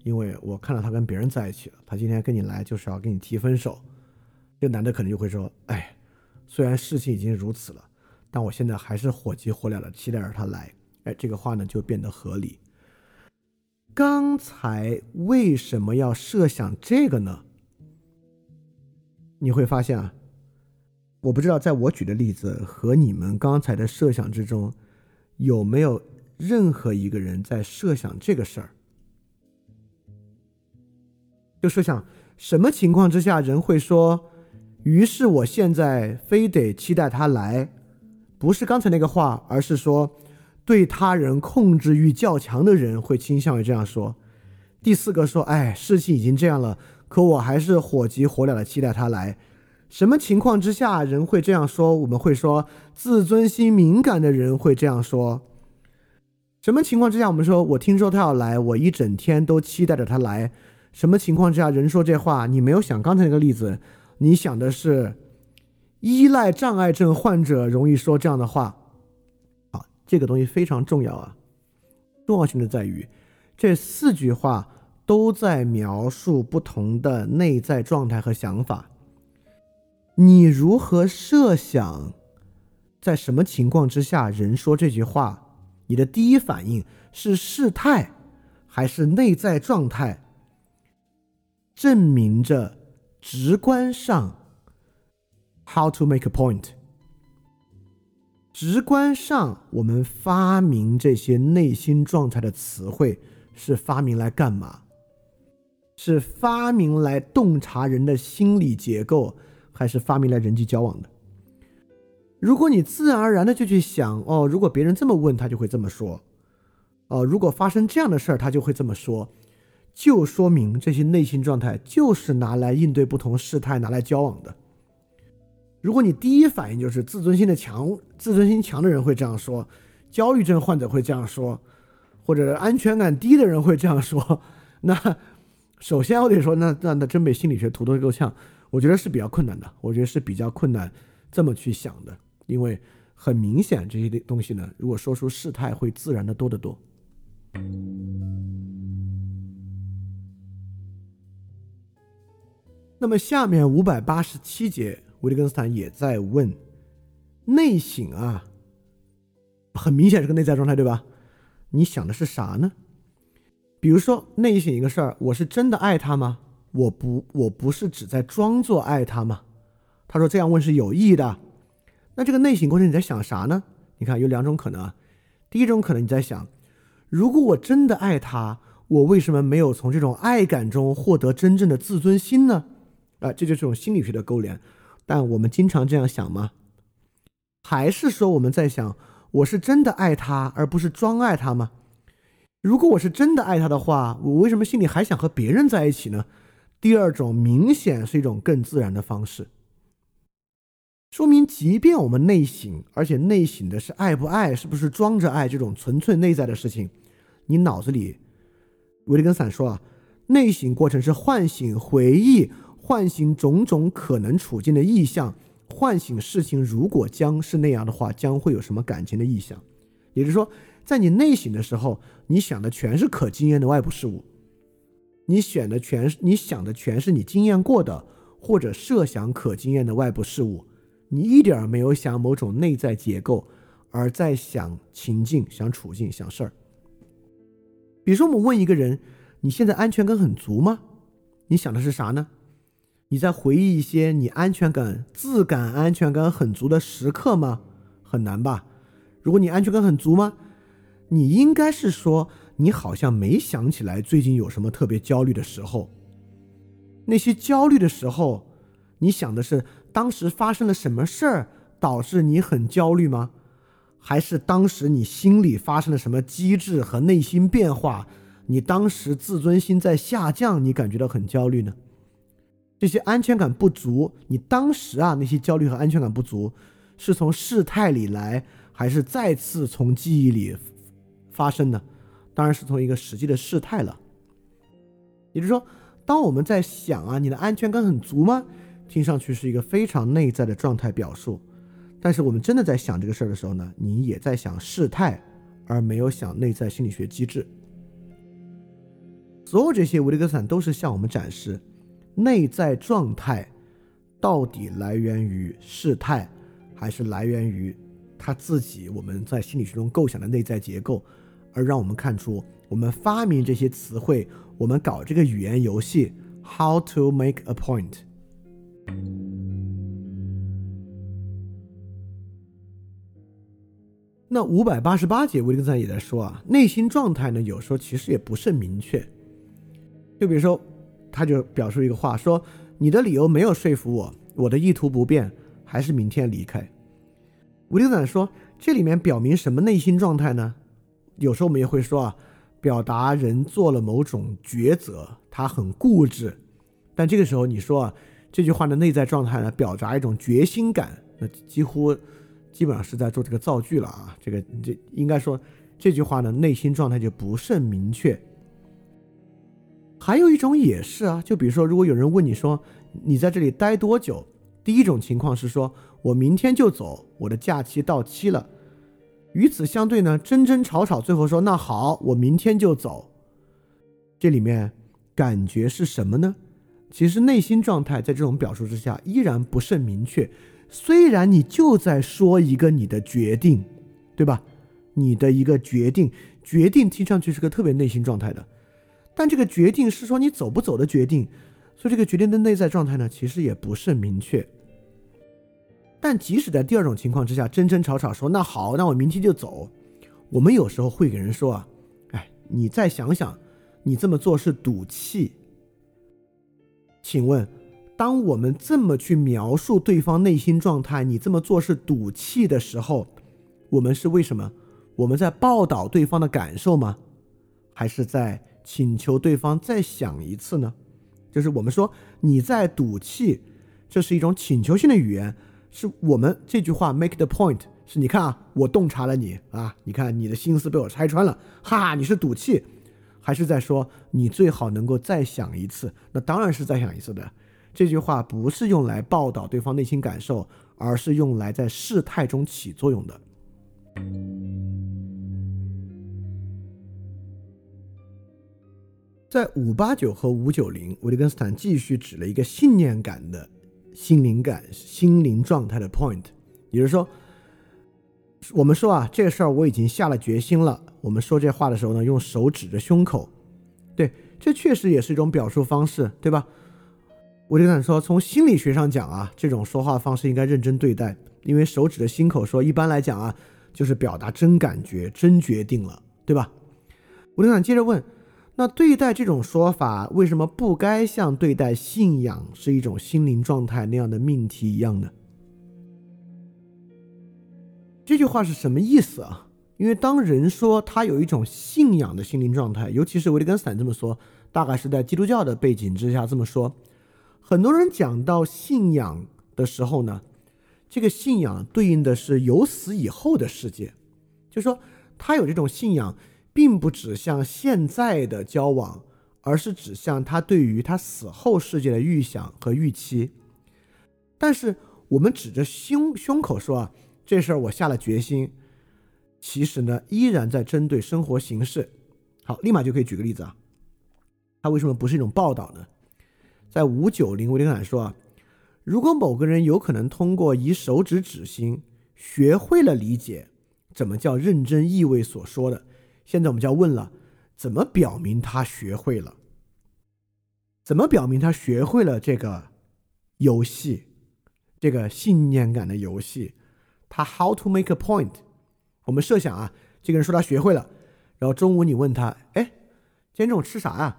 因为我看到他跟别人在一起了，他今天跟你来就是要跟你提分手。这男的可能就会说，哎，虽然事情已经如此了，但我现在还是火急火燎的期待着他来。哎，这个话呢就变得合理。刚才为什么要设想这个呢？你会发现啊。我不知道，在我举的例子和你们刚才的设想之中，有没有任何一个人在设想这个事儿？就设想什么情况之下人会说，于是我现在非得期待他来，不是刚才那个话，而是说对他人控制欲较强的人会倾向于这样说。第四个说，哎，事情已经这样了，可我还是火急火燎的期待他来。什么情况之下人会这样说？我们会说自尊心敏感的人会这样说。什么情况之下我们说我听说他要来，我一整天都期待着他来。什么情况之下人说这话？你没有想刚才那个例子，你想的是依赖障碍症患者容易说这样的话。好，这个东西非常重要啊，重要性的在于这四句话都在描述不同的内在状态和想法。你如何设想，在什么情况之下人说这句话？你的第一反应是事态，还是内在状态？证明着直观上，how to make a point？直观上，我们发明这些内心状态的词汇是发明来干嘛？是发明来洞察人的心理结构。还是发明来人际交往的。如果你自然而然的就去想，哦，如果别人这么问他就会这么说，哦，如果发生这样的事儿他就会这么说，就说明这些内心状态就是拿来应对不同事态、拿来交往的。如果你第一反应就是自尊心的强、自尊心强的人会这样说，焦虑症患者会这样说，或者安全感低的人会这样说，[LAUGHS] 那首先我得说，那那那真被心理学涂的够呛。我觉得是比较困难的，我觉得是比较困难这么去想的，因为很明显这些东西呢，如果说出事态会自然的多得多。那么下面五百八十七节，维特根斯坦也在问：内省啊，很明显是个内在状态，对吧？你想的是啥呢？比如说内省一个事儿，我是真的爱他吗？我不，我不是只在装作爱他吗？他说这样问是有意义的。那这个内省过程你在想啥呢？你看有两种可能啊。第一种可能你在想，如果我真的爱他，我为什么没有从这种爱感中获得真正的自尊心呢？啊，这就是种心理学的勾连。但我们经常这样想吗？还是说我们在想，我是真的爱他，而不是装爱他吗？如果我是真的爱他的话，我为什么心里还想和别人在一起呢？第二种明显是一种更自然的方式，说明即便我们内省，而且内省的是爱不爱，是不是装着爱这种纯粹内在的事情，你脑子里，维特根斯坦说啊，内省过程是唤醒回忆，唤醒种种可能处境的意象，唤醒事情如果将是那样的话，将会有什么感情的意象，也就是说，在你内省的时候，你想的全是可经验的外部事物。你选的全是你想的全是你经验过的或者设想可经验的外部事物，你一点儿没有想某种内在结构，而在想情境、想处境、想事儿。比如说，我们问一个人：“你现在安全感很足吗？”你想的是啥呢？你在回忆一些你安全感、自感安全感很足的时刻吗？很难吧？如果你安全感很足吗？你应该是说。你好像没想起来最近有什么特别焦虑的时候。那些焦虑的时候，你想的是当时发生了什么事儿导致你很焦虑吗？还是当时你心里发生了什么机制和内心变化？你当时自尊心在下降，你感觉到很焦虑呢？这些安全感不足，你当时啊那些焦虑和安全感不足，是从事态里来，还是再次从记忆里发生的？当然是从一个实际的事态了，也就是说，当我们在想啊，你的安全感很足吗？听上去是一个非常内在的状态表述，但是我们真的在想这个事儿的时候呢，你也在想事态，而没有想内在心理学机制。所有这些维特根斯坦都是向我们展示，内在状态到底来源于事态，还是来源于他自己我们在心理学中构想的内在结构。而让我们看出，我们发明这些词汇，我们搞这个语言游戏，How to make a point？那五百八十八节，维特根斯也在说啊，内心状态呢，有时候其实也不甚明确。就比如说，他就表述一个话，说你的理由没有说服我，我的意图不变，还是明天离开。维特根斯坦说，这里面表明什么内心状态呢？有时候我们也会说啊，表达人做了某种抉择，他很固执。但这个时候你说啊，这句话的内在状态呢，表达一种决心感，那几乎基本上是在做这个造句了啊。这个这应该说这句话呢，内心状态就不甚明确。还有一种也是啊，就比如说，如果有人问你说你在这里待多久，第一种情况是说我明天就走，我的假期到期了。与此相对呢，争争吵吵，最后说那好，我明天就走。这里面感觉是什么呢？其实内心状态在这种表述之下依然不甚明确。虽然你就在说一个你的决定，对吧？你的一个决定，决定听上去是个特别内心状态的，但这个决定是说你走不走的决定，所以这个决定的内在状态呢，其实也不是明确。但即使在第二种情况之下，争争吵吵说那好，那我明天就走。我们有时候会给人说啊，哎，你再想想，你这么做是赌气。请问，当我们这么去描述对方内心状态，你这么做是赌气的时候，我们是为什么？我们在报道对方的感受吗？还是在请求对方再想一次呢？就是我们说你在赌气，这是一种请求性的语言。是我们这句话 make the point，是你看啊，我洞察了你啊，你看你的心思被我拆穿了，哈，你是赌气，还是在说你最好能够再想一次？那当然是再想一次的。这句话不是用来报道对方内心感受，而是用来在事态中起作用的。在五八九和五九零，维特根斯坦继续指了一个信念感的心灵感、心灵状态的 point。也就是说，我们说啊，这个事儿我已经下了决心了。我们说这话的时候呢，用手指着胸口，对，这确实也是一种表述方式，对吧？我就想说，从心理学上讲啊，这种说话方式应该认真对待，因为手指着心口说，一般来讲啊，就是表达真感觉、真决定了，对吧？我就想接着问，那对待这种说法，为什么不该像对待信仰是一种心灵状态那样的命题一样呢？这句话是什么意思啊？因为当人说他有一种信仰的心灵状态，尤其是维特根斯坦这么说，大概是在基督教的背景之下这么说。很多人讲到信仰的时候呢，这个信仰对应的是有死以后的世界，就说他有这种信仰，并不指向现在的交往，而是指向他对于他死后世界的预想和预期。但是我们指着胸胸口说啊，这事儿我下了决心，其实呢依然在针对生活形式。好，立马就可以举个例子啊，他为什么不是一种报道呢？在五九零，维特坦说啊，如果某个人有可能通过以手指指心，学会了理解怎么叫认真意味所说的，现在我们就要问了，怎么表明他学会了？怎么表明他学会了这个游戏，这个信念感的游戏？他 how to make a point？我们设想啊，这个人说他学会了，然后中午你问他，哎，今天中午吃啥呀？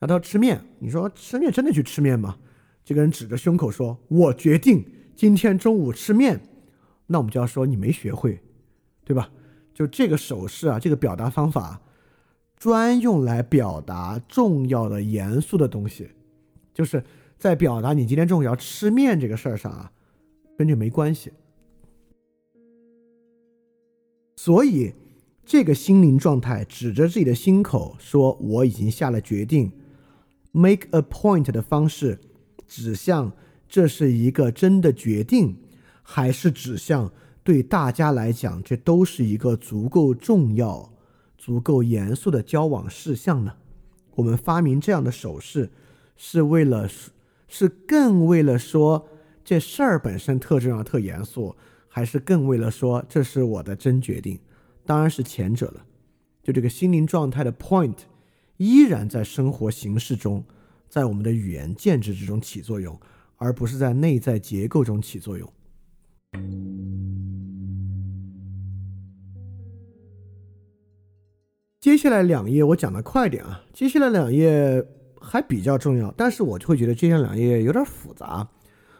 那他说吃面，你说吃面真的去吃面吗？这个人指着胸口说：“我决定今天中午吃面。”那我们就要说你没学会，对吧？就这个手势啊，这个表达方法，专用来表达重要的、严肃的东西，就是在表达你今天中午要吃面这个事儿上啊，跟这没关系。所以，这个心灵状态指着自己的心口说：“我已经下了决定。” Make a point 的方式，指向这是一个真的决定，还是指向对大家来讲这都是一个足够重要、足够严肃的交往事项呢？我们发明这样的手势，是为了是更为了说这事儿本身特重要、特严肃，还是更为了说这是我的真决定？当然是前者了。就这个心灵状态的 point。依然在生活形式中，在我们的语言建制之中起作用，而不是在内在结构中起作用。接下来两页我讲的快点啊，接下来两页还比较重要，但是我就会觉得接下来两页有点复杂，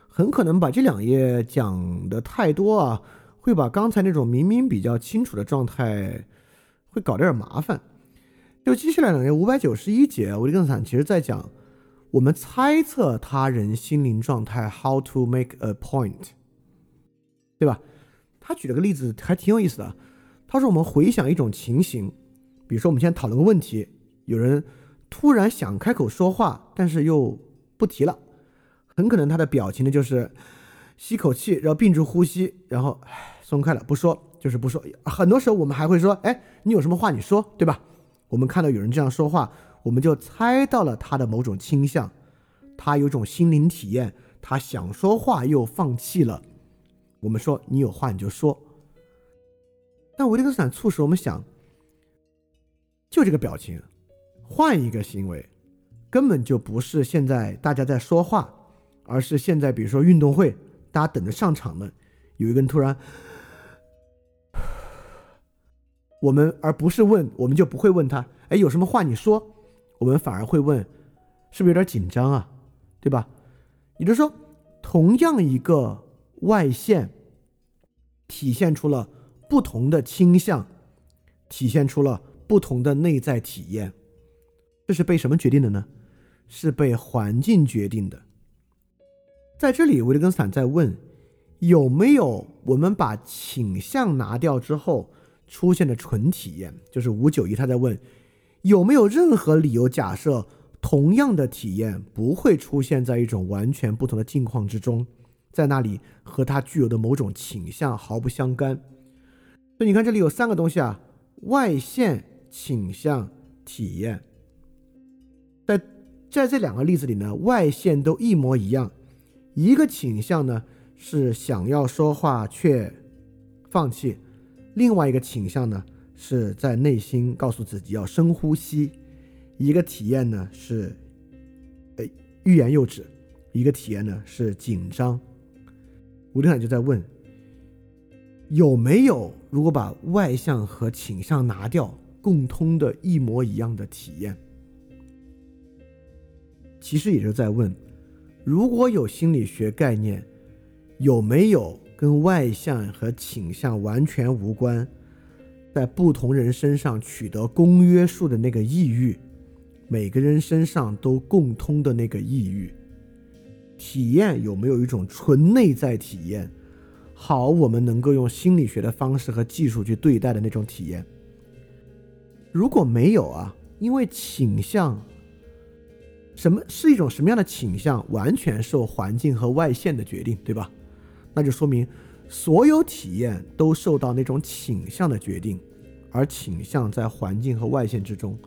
很可能把这两页讲的太多啊，会把刚才那种明明比较清楚的状态会搞得有点麻烦。就接下来两页五百九十一节，维特根斯坦其实在讲我们猜测他人心灵状态，how to make a point，对吧？他举了个例子，还挺有意思的。他说我们回想一种情形，比如说我们现在讨论个问题，有人突然想开口说话，但是又不提了，很可能他的表情呢就是吸口气，然后屏住呼吸，然后松开了不说，就是不说。很多时候我们还会说，哎，你有什么话你说，对吧？我们看到有人这样说话，我们就猜到了他的某种倾向，他有种心灵体验，他想说话又放弃了。我们说你有话你就说。但维特根斯坦促使我们想，就这个表情，换一个行为，根本就不是现在大家在说话，而是现在比如说运动会，大家等着上场呢，有一个人突然。我们而不是问，我们就不会问他，哎，有什么话你说？我们反而会问，是不是有点紧张啊？对吧？也就是说，同样一个外线，体现出了不同的倾向，体现出了不同的内在体验。这是被什么决定的呢？是被环境决定的。在这里，维特根斯坦在问，有没有我们把倾向拿掉之后？出现的纯体验就是五九一，他在问有没有任何理由假设同样的体验不会出现在一种完全不同的境况之中，在那里和他具有的某种倾向毫不相干。所以你看这里有三个东西啊：外线、倾向、体验。在在这两个例子里呢，外线都一模一样，一个倾向呢是想要说话却放弃，另外一个倾向呢是在内心告诉自己要深呼吸。一个体验呢是呃欲言又止，一个体验呢是紧张。吴天海就在问。有没有如果把外向和倾向拿掉，共通的一模一样的体验？其实也是在问：如果有心理学概念，有没有跟外向和倾向完全无关，在不同人身上取得公约数的那个抑郁，每个人身上都共通的那个抑郁体验，有没有一种纯内在体验？好，我们能够用心理学的方式和技术去对待的那种体验。如果没有啊，因为倾向，什么是一种什么样的倾向，完全受环境和外线的决定，对吧？那就说明所有体验都受到那种倾向的决定，而倾向在环境和外线之中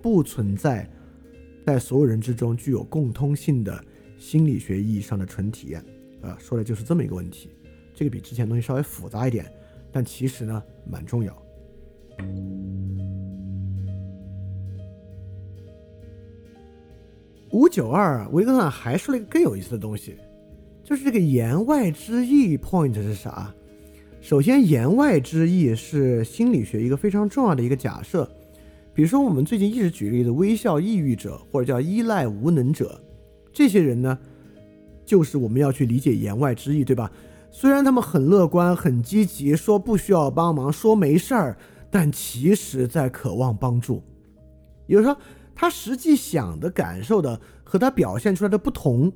不存在，在所有人之中具有共通性的心理学意义上的纯体验。啊，说的就是这么一个问题。这个比之前东西稍微复杂一点，但其实呢蛮重要。五九二维格纳还说了一个更有意思的东西，就是这个言外之意 point 是啥？首先，言外之意是心理学一个非常重要的一个假设。比如说，我们最近一直举例的微笑抑郁者或者叫依赖无能者，这些人呢，就是我们要去理解言外之意，对吧？虽然他们很乐观、很积极，说不需要帮忙，说没事儿，但其实在渴望帮助。也就是说，他实际想的、感受的和他表现出来的不同，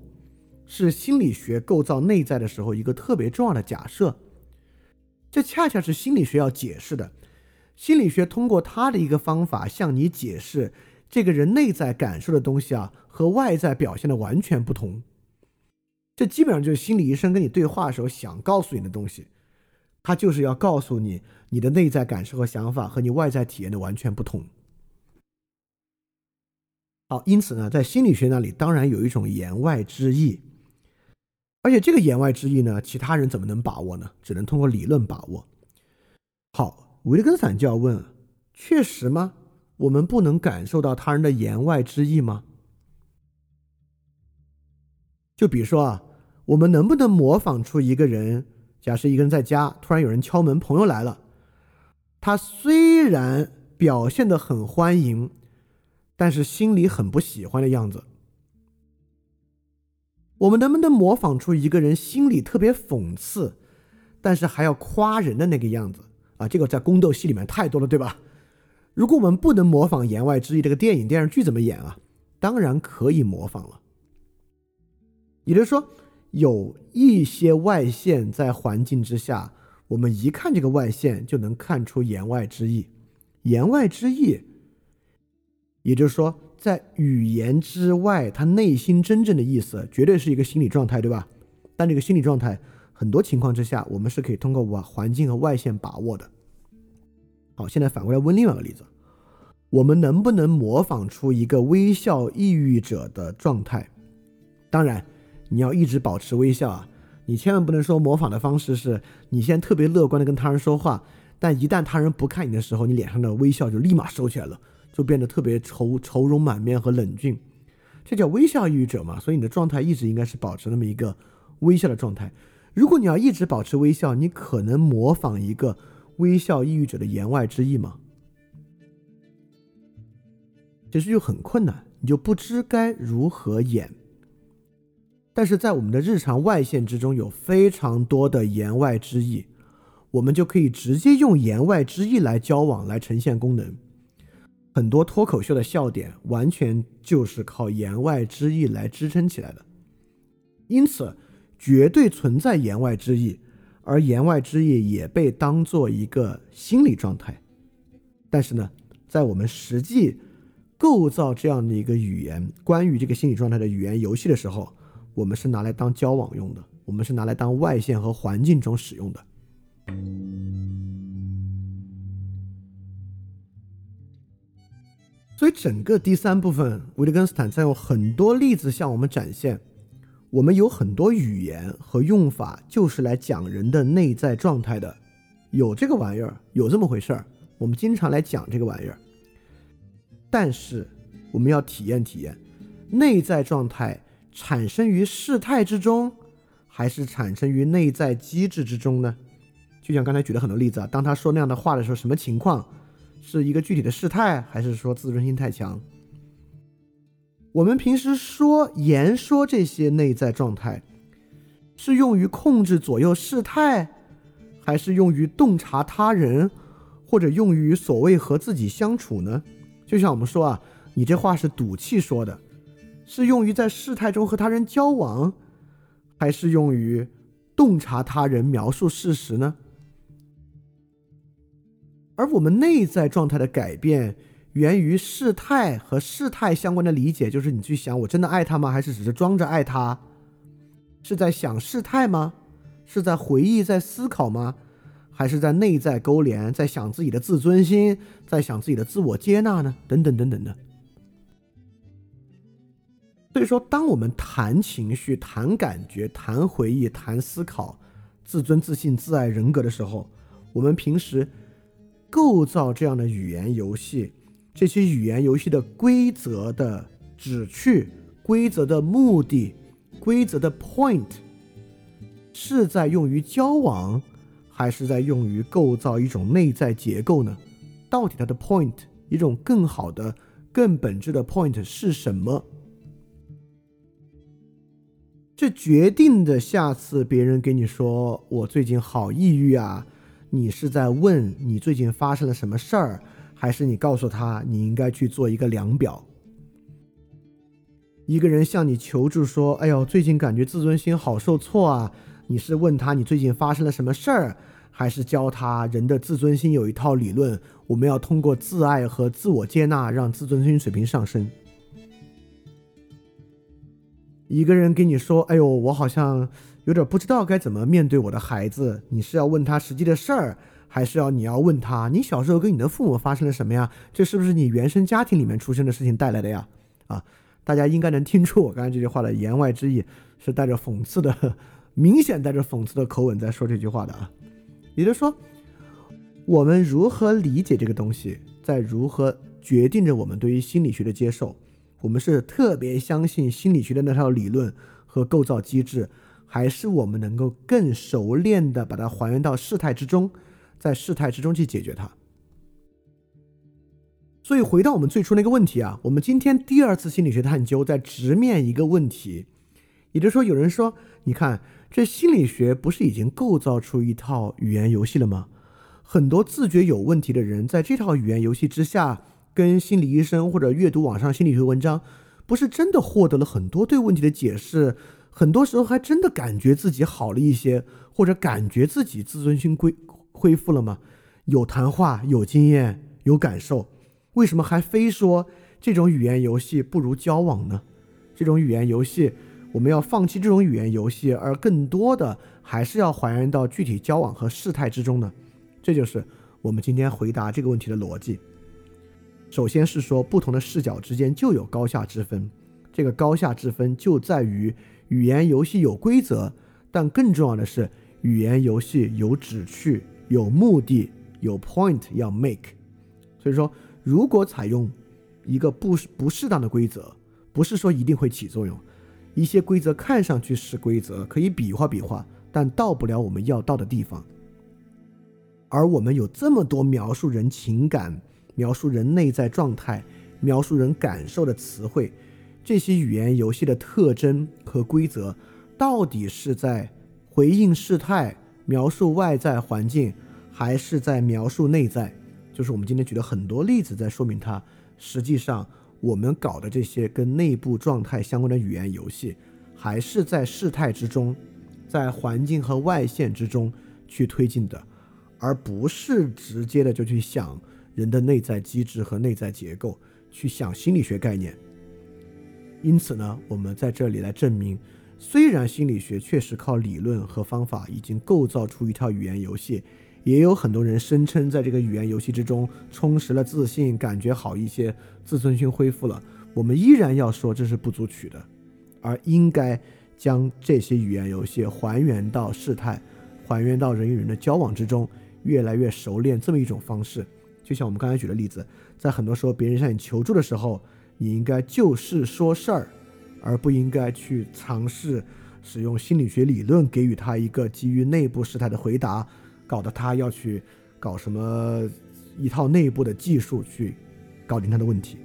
是心理学构造内在的时候一个特别重要的假设。这恰恰是心理学要解释的。心理学通过他的一个方法向你解释，这个人内在感受的东西啊，和外在表现的完全不同。这基本上就是心理医生跟你对话的时候想告诉你的东西，他就是要告诉你你的内在感受和想法和你外在体验的完全不同。好，因此呢，在心理学那里当然有一种言外之意，而且这个言外之意呢，其他人怎么能把握呢？只能通过理论把握。好，维根斯坦就要问：确实吗？我们不能感受到他人的言外之意吗？就比如说啊，我们能不能模仿出一个人？假设一个人在家，突然有人敲门，朋友来了，他虽然表现的很欢迎，但是心里很不喜欢的样子。我们能不能模仿出一个人心里特别讽刺，但是还要夸人的那个样子啊？这个在宫斗戏里面太多了，对吧？如果我们不能模仿言外之意，这个电影电视剧怎么演啊？当然可以模仿了。也就是说，有一些外线在环境之下，我们一看这个外线就能看出言外之意。言外之意，也就是说，在语言之外，他内心真正的意思，绝对是一个心理状态，对吧？但这个心理状态，很多情况之下，我们是可以通过外环境和外线把握的。好，现在反过来问另外一个例子：我们能不能模仿出一个微笑抑郁者的状态？当然。你要一直保持微笑啊！你千万不能说模仿的方式是你先特别乐观的跟他人说话，但一旦他人不看你的时候，你脸上的微笑就立马收起来了，就变得特别愁愁容满面和冷峻。这叫微笑抑郁者嘛？所以你的状态一直应该是保持那么一个微笑的状态。如果你要一直保持微笑，你可能模仿一个微笑抑郁者的言外之意吗？其实就很困难，你就不知该如何演。但是在我们的日常外线之中，有非常多的言外之意，我们就可以直接用言外之意来交往，来呈现功能。很多脱口秀的笑点，完全就是靠言外之意来支撑起来的。因此，绝对存在言外之意，而言外之意也被当做一个心理状态。但是呢，在我们实际构造这样的一个语言，关于这个心理状态的语言游戏的时候，我们是拿来当交往用的，我们是拿来当外线和环境中使用的。所以整个第三部分，维特根斯坦在用很多例子向我们展现，我们有很多语言和用法，就是来讲人的内在状态的，有这个玩意儿，有这么回事儿。我们经常来讲这个玩意儿，但是我们要体验体验，内在状态产生于事态之中，还是产生于内在机制之中呢？就像刚才举了很多例子啊，当他说那样的话的时候，什么情况？是一个具体的事态，还是说自尊心太强？我们平时说言说这些内在状态，是用于控制左右事态，还是用于洞察他人，或者用于所谓和自己相处呢？就像我们说啊，你这话是赌气说的，是用于在事态中和他人交往，还是用于洞察他人、描述事实呢？而我们内在状态的改变。源于事态和事态相关的理解，就是你去想，我真的爱他吗？还是只是装着爱他？是在想事态吗？是在回忆、在思考吗？还是在内在勾连，在想自己的自尊心，在想自己的自我接纳呢？等等等等的。所以说，当我们谈情绪、谈感觉、谈回忆、谈思考、自尊、自信、自爱、人格的时候，我们平时构造这样的语言游戏。这些语言游戏的规则的旨趣、规则的目的、规则的 point，是在用于交往，还是在用于构造一种内在结构呢？到底它的 point，一种更好的、更本质的 point 是什么？这决定的下次别人给你说我最近好抑郁啊，你是在问你最近发生了什么事儿？还是你告诉他，你应该去做一个量表。一个人向你求助说：“哎呦，最近感觉自尊心好受挫啊！”你是问他你最近发生了什么事儿，还是教他人的自尊心有一套理论？我们要通过自爱和自我接纳让自尊心水平上升。一个人跟你说：“哎呦，我好像有点不知道该怎么面对我的孩子。”你是要问他实际的事儿？还是要你要问他，你小时候跟你的父母发生了什么呀？这是不是你原生家庭里面出生的事情带来的呀？啊，大家应该能听出 [LAUGHS] 我刚才这句话的言外之意，是带着讽刺的，[LAUGHS] 明显带着讽刺的口吻在说这句话的啊。也就是说，我们如何理解这个东西，在如何决定着我们对于心理学的接受。我们是特别相信心理学的那套理论和构造机制，还是我们能够更熟练的把它还原到事态之中？在事态之中去解决它。所以回到我们最初那个问题啊，我们今天第二次心理学探究在直面一个问题，也就是说，有人说，你看这心理学不是已经构造出一套语言游戏了吗？很多自觉有问题的人在这套语言游戏之下，跟心理医生或者阅读网上心理学文章，不是真的获得了很多对问题的解释，很多时候还真的感觉自己好了一些，或者感觉自己自尊心归。恢复了吗？有谈话，有经验，有感受，为什么还非说这种语言游戏不如交往呢？这种语言游戏，我们要放弃这种语言游戏，而更多的还是要还原到具体交往和事态之中呢？这就是我们今天回答这个问题的逻辑。首先是说，不同的视角之间就有高下之分，这个高下之分就在于语言游戏有规则，但更重要的是语言游戏有旨趣。有目的，有 point 要 make，所以说，如果采用一个不不适当的规则，不是说一定会起作用。一些规则看上去是规则，可以比划比划，但到不了我们要到的地方。而我们有这么多描述人情感、描述人内在状态、描述人感受的词汇，这些语言游戏的特征和规则，到底是在回应事态？描述外在环境，还是在描述内在？就是我们今天举了很多例子，在说明它。实际上，我们搞的这些跟内部状态相关的语言游戏，还是在事态之中，在环境和外线之中去推进的，而不是直接的就去想人的内在机制和内在结构，去想心理学概念。因此呢，我们在这里来证明。虽然心理学确实靠理论和方法已经构造出一套语言游戏，也有很多人声称在这个语言游戏之中充实了自信，感觉好一些，自尊心恢复了。我们依然要说这是不足取的，而应该将这些语言游戏还原到事态，还原到人与人的交往之中，越来越熟练这么一种方式。就像我们刚才举的例子，在很多时候别人向你求助的时候，你应该就事说事儿，而不应该去尝试使用心理学理论给予他一个基于内部事态的回答，搞得他要去搞什么一套内部的技术去搞定他的问题。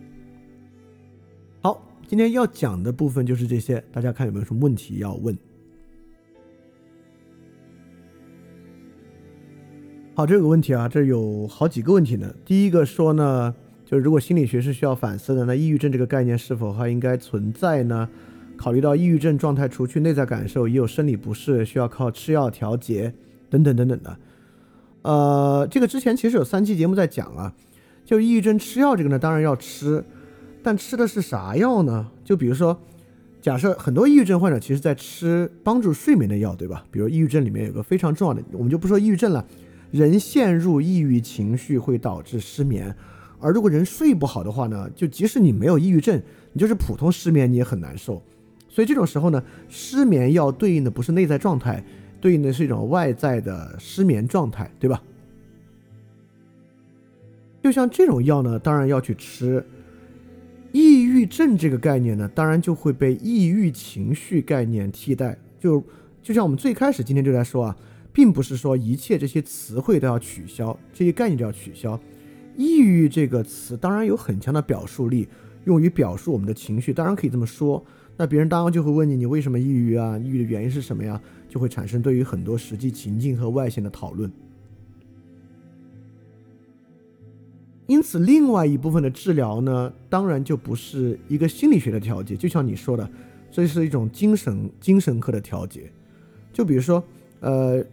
好，今天要讲的部分就是这些，大家看有没有什么问题要问？好，这个问题啊，这有好几个问题呢。第一个说呢，就是如果心理学是需要反思的，那抑郁症这个概念是否还应该存在呢？考虑到抑郁症状态除去内在感受，也有生理不适，需要靠吃药调节等等等等的。呃，这个之前其实有三期节目在讲啊，就抑郁症吃药这个呢，当然要吃，但吃的是啥药呢？就比如说，假设很多抑郁症患者其实在吃帮助睡眠的药，对吧？比如抑郁症里面有个非常重要的，我们就不说抑郁症了。人陷入抑郁情绪会导致失眠，而如果人睡不好的话呢，就即使你没有抑郁症，你就是普通失眠你也很难受。所以这种时候呢，失眠药对应的不是内在状态，对应的是一种外在的失眠状态，对吧？就像这种药呢，当然要去吃。抑郁症这个概念呢，当然就会被抑郁情绪概念替代。就就像我们最开始今天就在说啊。并不是说一切这些词汇都要取消，这些概念都要取消。抑郁这个词当然有很强的表述力，用于表述我们的情绪，当然可以这么说。那别人当然就会问你，你为什么抑郁啊？抑郁的原因是什么呀？就会产生对于很多实际情境和外显的讨论。因此，另外一部分的治疗呢，当然就不是一个心理学的调节，就像你说的，这是一种精神精神科的调节。就比如说，呃。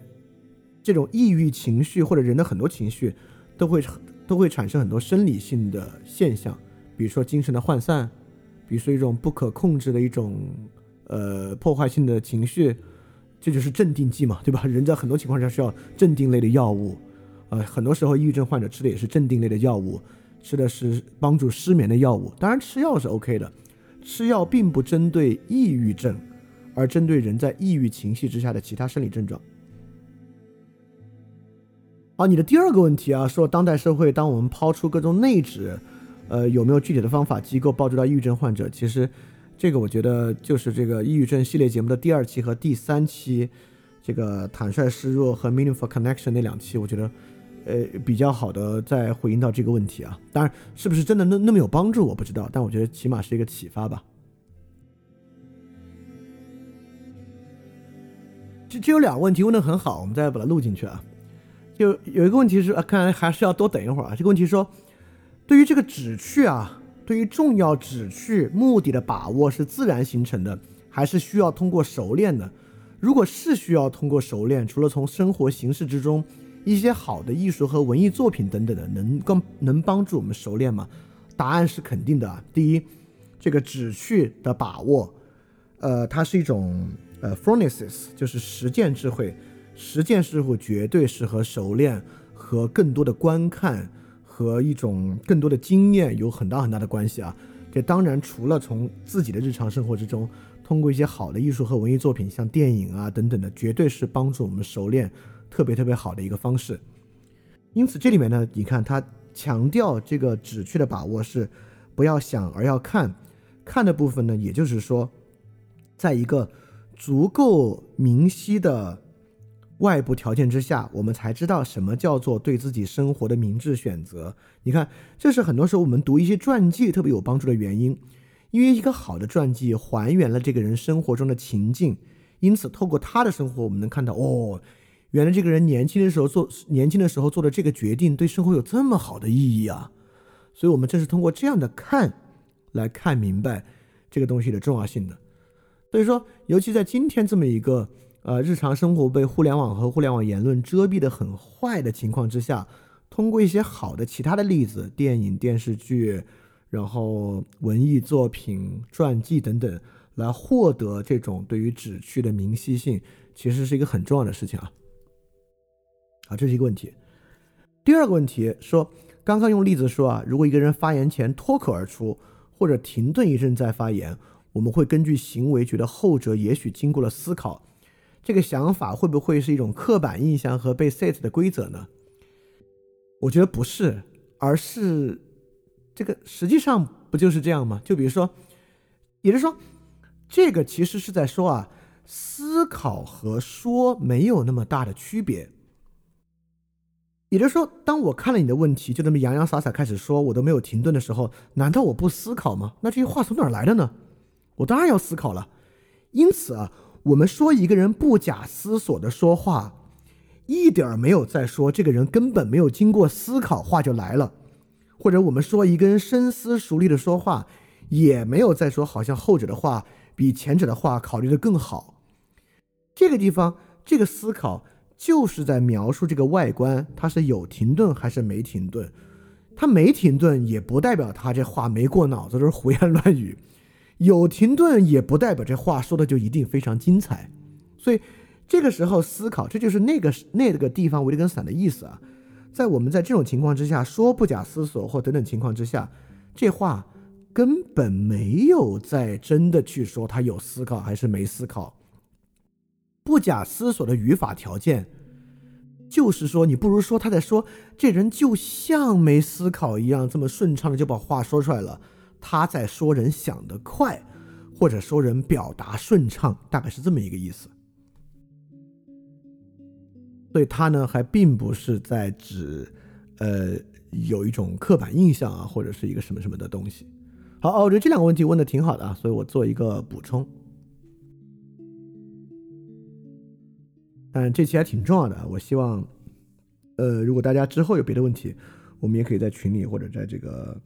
这种抑郁情绪或者人的很多情绪，都会都会产生很多生理性的现象，比如说精神的涣散，比如说一种不可控制的一种呃破坏性的情绪，这就是镇定剂嘛，对吧？[LAUGHS] 人在很多情况下需要镇定类的药物，呃，很多时候抑郁症患者吃的也是镇定类的药物，吃的是帮助失眠的药物。当然吃药是 OK 的，吃药并不针对抑郁症，而针对人在抑郁情绪之下的其他生理症状。好，你的第二个问题啊，说当代社会，当我们抛出各种内指，呃，有没有具体的方法机构帮助到抑郁症患者？其实，这个我觉得就是这个抑郁症系列节目的第二期和第三期，这个坦率示弱和 meaningful connection 那两期，我觉得，呃，比较好的在回应到这个问题啊。当然，是不是真的那那么有帮助，我不知道，但我觉得起码是一个启发吧。这这有两个问题问的很好，我们再把它录进去啊。就有一个问题是啊，看来还是要多等一会儿啊。这个问题说，对于这个旨趣啊，对于重要旨趣目的的把握是自然形成的，还是需要通过熟练的？如果是需要通过熟练，除了从生活形式之中一些好的艺术和文艺作品等等的，能更能帮助我们熟练吗？答案是肯定的啊。第一，这个旨趣的把握，呃，它是一种呃 phronesis，就是实践智慧。实践师傅绝对是和熟练、和更多的观看、和一种更多的经验有很大很大的关系啊！这当然除了从自己的日常生活之中，通过一些好的艺术和文艺作品，像电影啊等等的，绝对是帮助我们熟练特别特别好的一个方式。因此，这里面呢，你看他强调这个旨趣的把握是不要想而要看，看的部分呢，也就是说，在一个足够明晰的。外部条件之下，我们才知道什么叫做对自己生活的明智选择。你看，这是很多时候我们读一些传记特别有帮助的原因，因为一个好的传记还原了这个人生活中的情境，因此透过他的生活，我们能看到哦，原来这个人年轻的时候做年轻的时候做的这个决定对生活有这么好的意义啊。所以，我们正是通过这样的看来看明白这个东西的重要性的。所以说，尤其在今天这么一个。呃，日常生活被互联网和互联网言论遮蔽的很坏的情况之下，通过一些好的其他的例子，电影、电视剧，然后文艺作品、传记等等，来获得这种对于旨趣的明晰性，其实是一个很重要的事情啊。啊，这是一个问题。第二个问题说，刚刚用例子说啊，如果一个人发言前脱口而出，或者停顿一阵再发言，我们会根据行为觉得后者也许经过了思考。这个想法会不会是一种刻板印象和被 set 的规则呢？我觉得不是，而是这个实际上不就是这样吗？就比如说，也就是说，这个其实是在说啊，思考和说没有那么大的区别。也就是说，当我看了你的问题，就这么洋洋洒洒开始说，我都没有停顿的时候，难道我不思考吗？那这些话从哪儿来的呢？我当然要思考了。因此啊。我们说一个人不假思索的说话，一点儿没有在说这个人根本没有经过思考，话就来了；或者我们说一个人深思熟虑的说话，也没有在说好像后者的话比前者的话考虑的更好。这个地方，这个思考就是在描述这个外观，它是有停顿还是没停顿？他没停顿，也不代表他这话没过脑子，都是胡言乱语。有停顿也不代表这话说的就一定非常精彩，所以这个时候思考，这就是那个那个地方维特根斯坦的意思啊。在我们在这种情况之下说不假思索或等等情况之下，这话根本没有在真的去说他有思考还是没思考。不假思索的语法条件，就是说你不如说他在说这人就像没思考一样，这么顺畅的就把话说出来了。他在说人想得快，或者说人表达顺畅，大概是这么一个意思。所以他呢，还并不是在指，呃，有一种刻板印象啊，或者是一个什么什么的东西。好，我觉得这两个问题问的挺好的啊，所以我做一个补充。但这期还挺重要的，我希望，呃，如果大家之后有别的问题，我们也可以在群里或者在这个。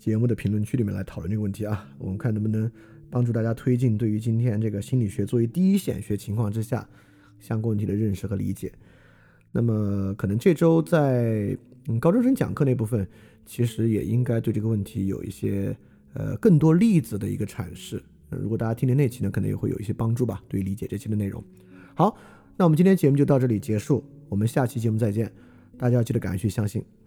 节目的评论区里面来讨论这个问题啊，我们看能不能帮助大家推进对于今天这个心理学作为第一显学情况之下相关问题的认识和理解。那么可能这周在嗯高中生讲课那部分，其实也应该对这个问题有一些呃更多例子的一个阐释。如果大家听听那期呢，可能也会有一些帮助吧，对于理解这期的内容。好，那我们今天节目就到这里结束，我们下期节目再见。大家要记得感去相信。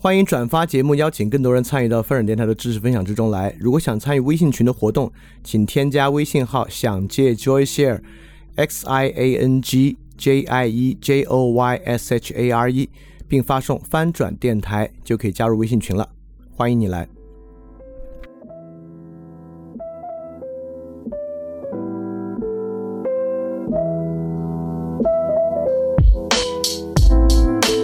欢迎转发节目，邀请更多人参与到翻转电台的知识分享之中来。如果想参与微信群的活动，请添加微信号“想借 Joy Share”，X I A N G J I E J O Y S H A R E，并发送“翻转电台”就可以加入微信群了。欢迎你来。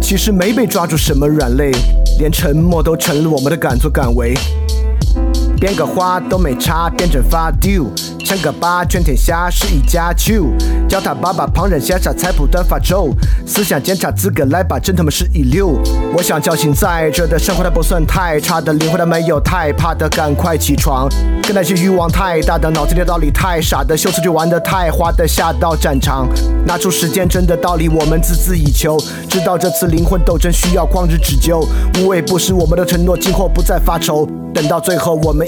其实没被抓住什么软肋，连沉默都成了我们的敢作敢为。编个花都没差，变成发丢。称个八，全天下是一家球。叫他爸爸，旁人瞎傻，才不断发愁。思想检查资格来吧，真他妈是一流。我想侥幸在这的生活，它不算太差的灵魂，它没有太怕的，赶快起床。跟那些欲望太大的，脑子里的道理太傻的，秀词就玩的太花的，下到战场，拿出时间真的道理，我们孜孜以求。知道这次灵魂斗争需要旷日持久，无畏不食我们的承诺，今后不再发愁。等到最后，我们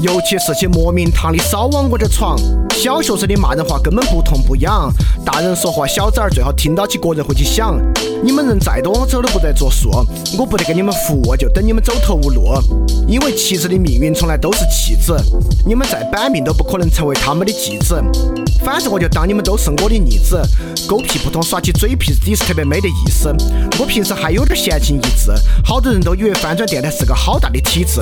尤其是些莫名堂的少往我这闯。小学生的骂人话根本不痛不痒，大人说话小崽儿最好听到起个人会去想。你们人再多，我走都不得作数，我不得给你们服，务就等你们走投无路。因为旗子的命运从来都是弃子，你们再板命都不可能成为他们的继子。反正我就当你们都是我的逆子，狗屁不通耍起嘴皮子也是特别没得意思。我平时还有点闲情逸致，好多人都以为翻转电台是个好大的体制。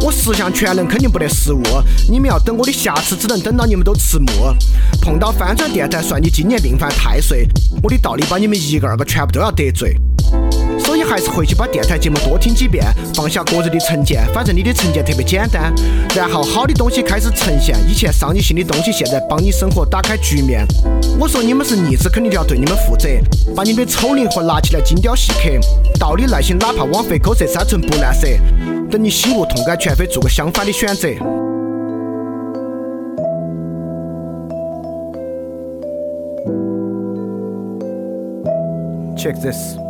我十项全能肯定不得失误，你们要等我的瑕疵，只能等到你们都迟暮。碰到翻转电台，算你今年命犯太岁，我的道理把你们一个二个全部都要得罪。所以。还是回去把电台节目多听几遍，放下个人的成见，反正你的成见特别简单。然后好的东西开始呈现，以前伤你心的东西，现在帮你生活打开局面。我说你们是逆子，肯定就要对你们负责，把你的丑灵魂拿起来精雕细刻，道理耐心，哪怕枉费口舌三寸不烂舌。等你醒悟痛改前非，做个相反的选择。Check this。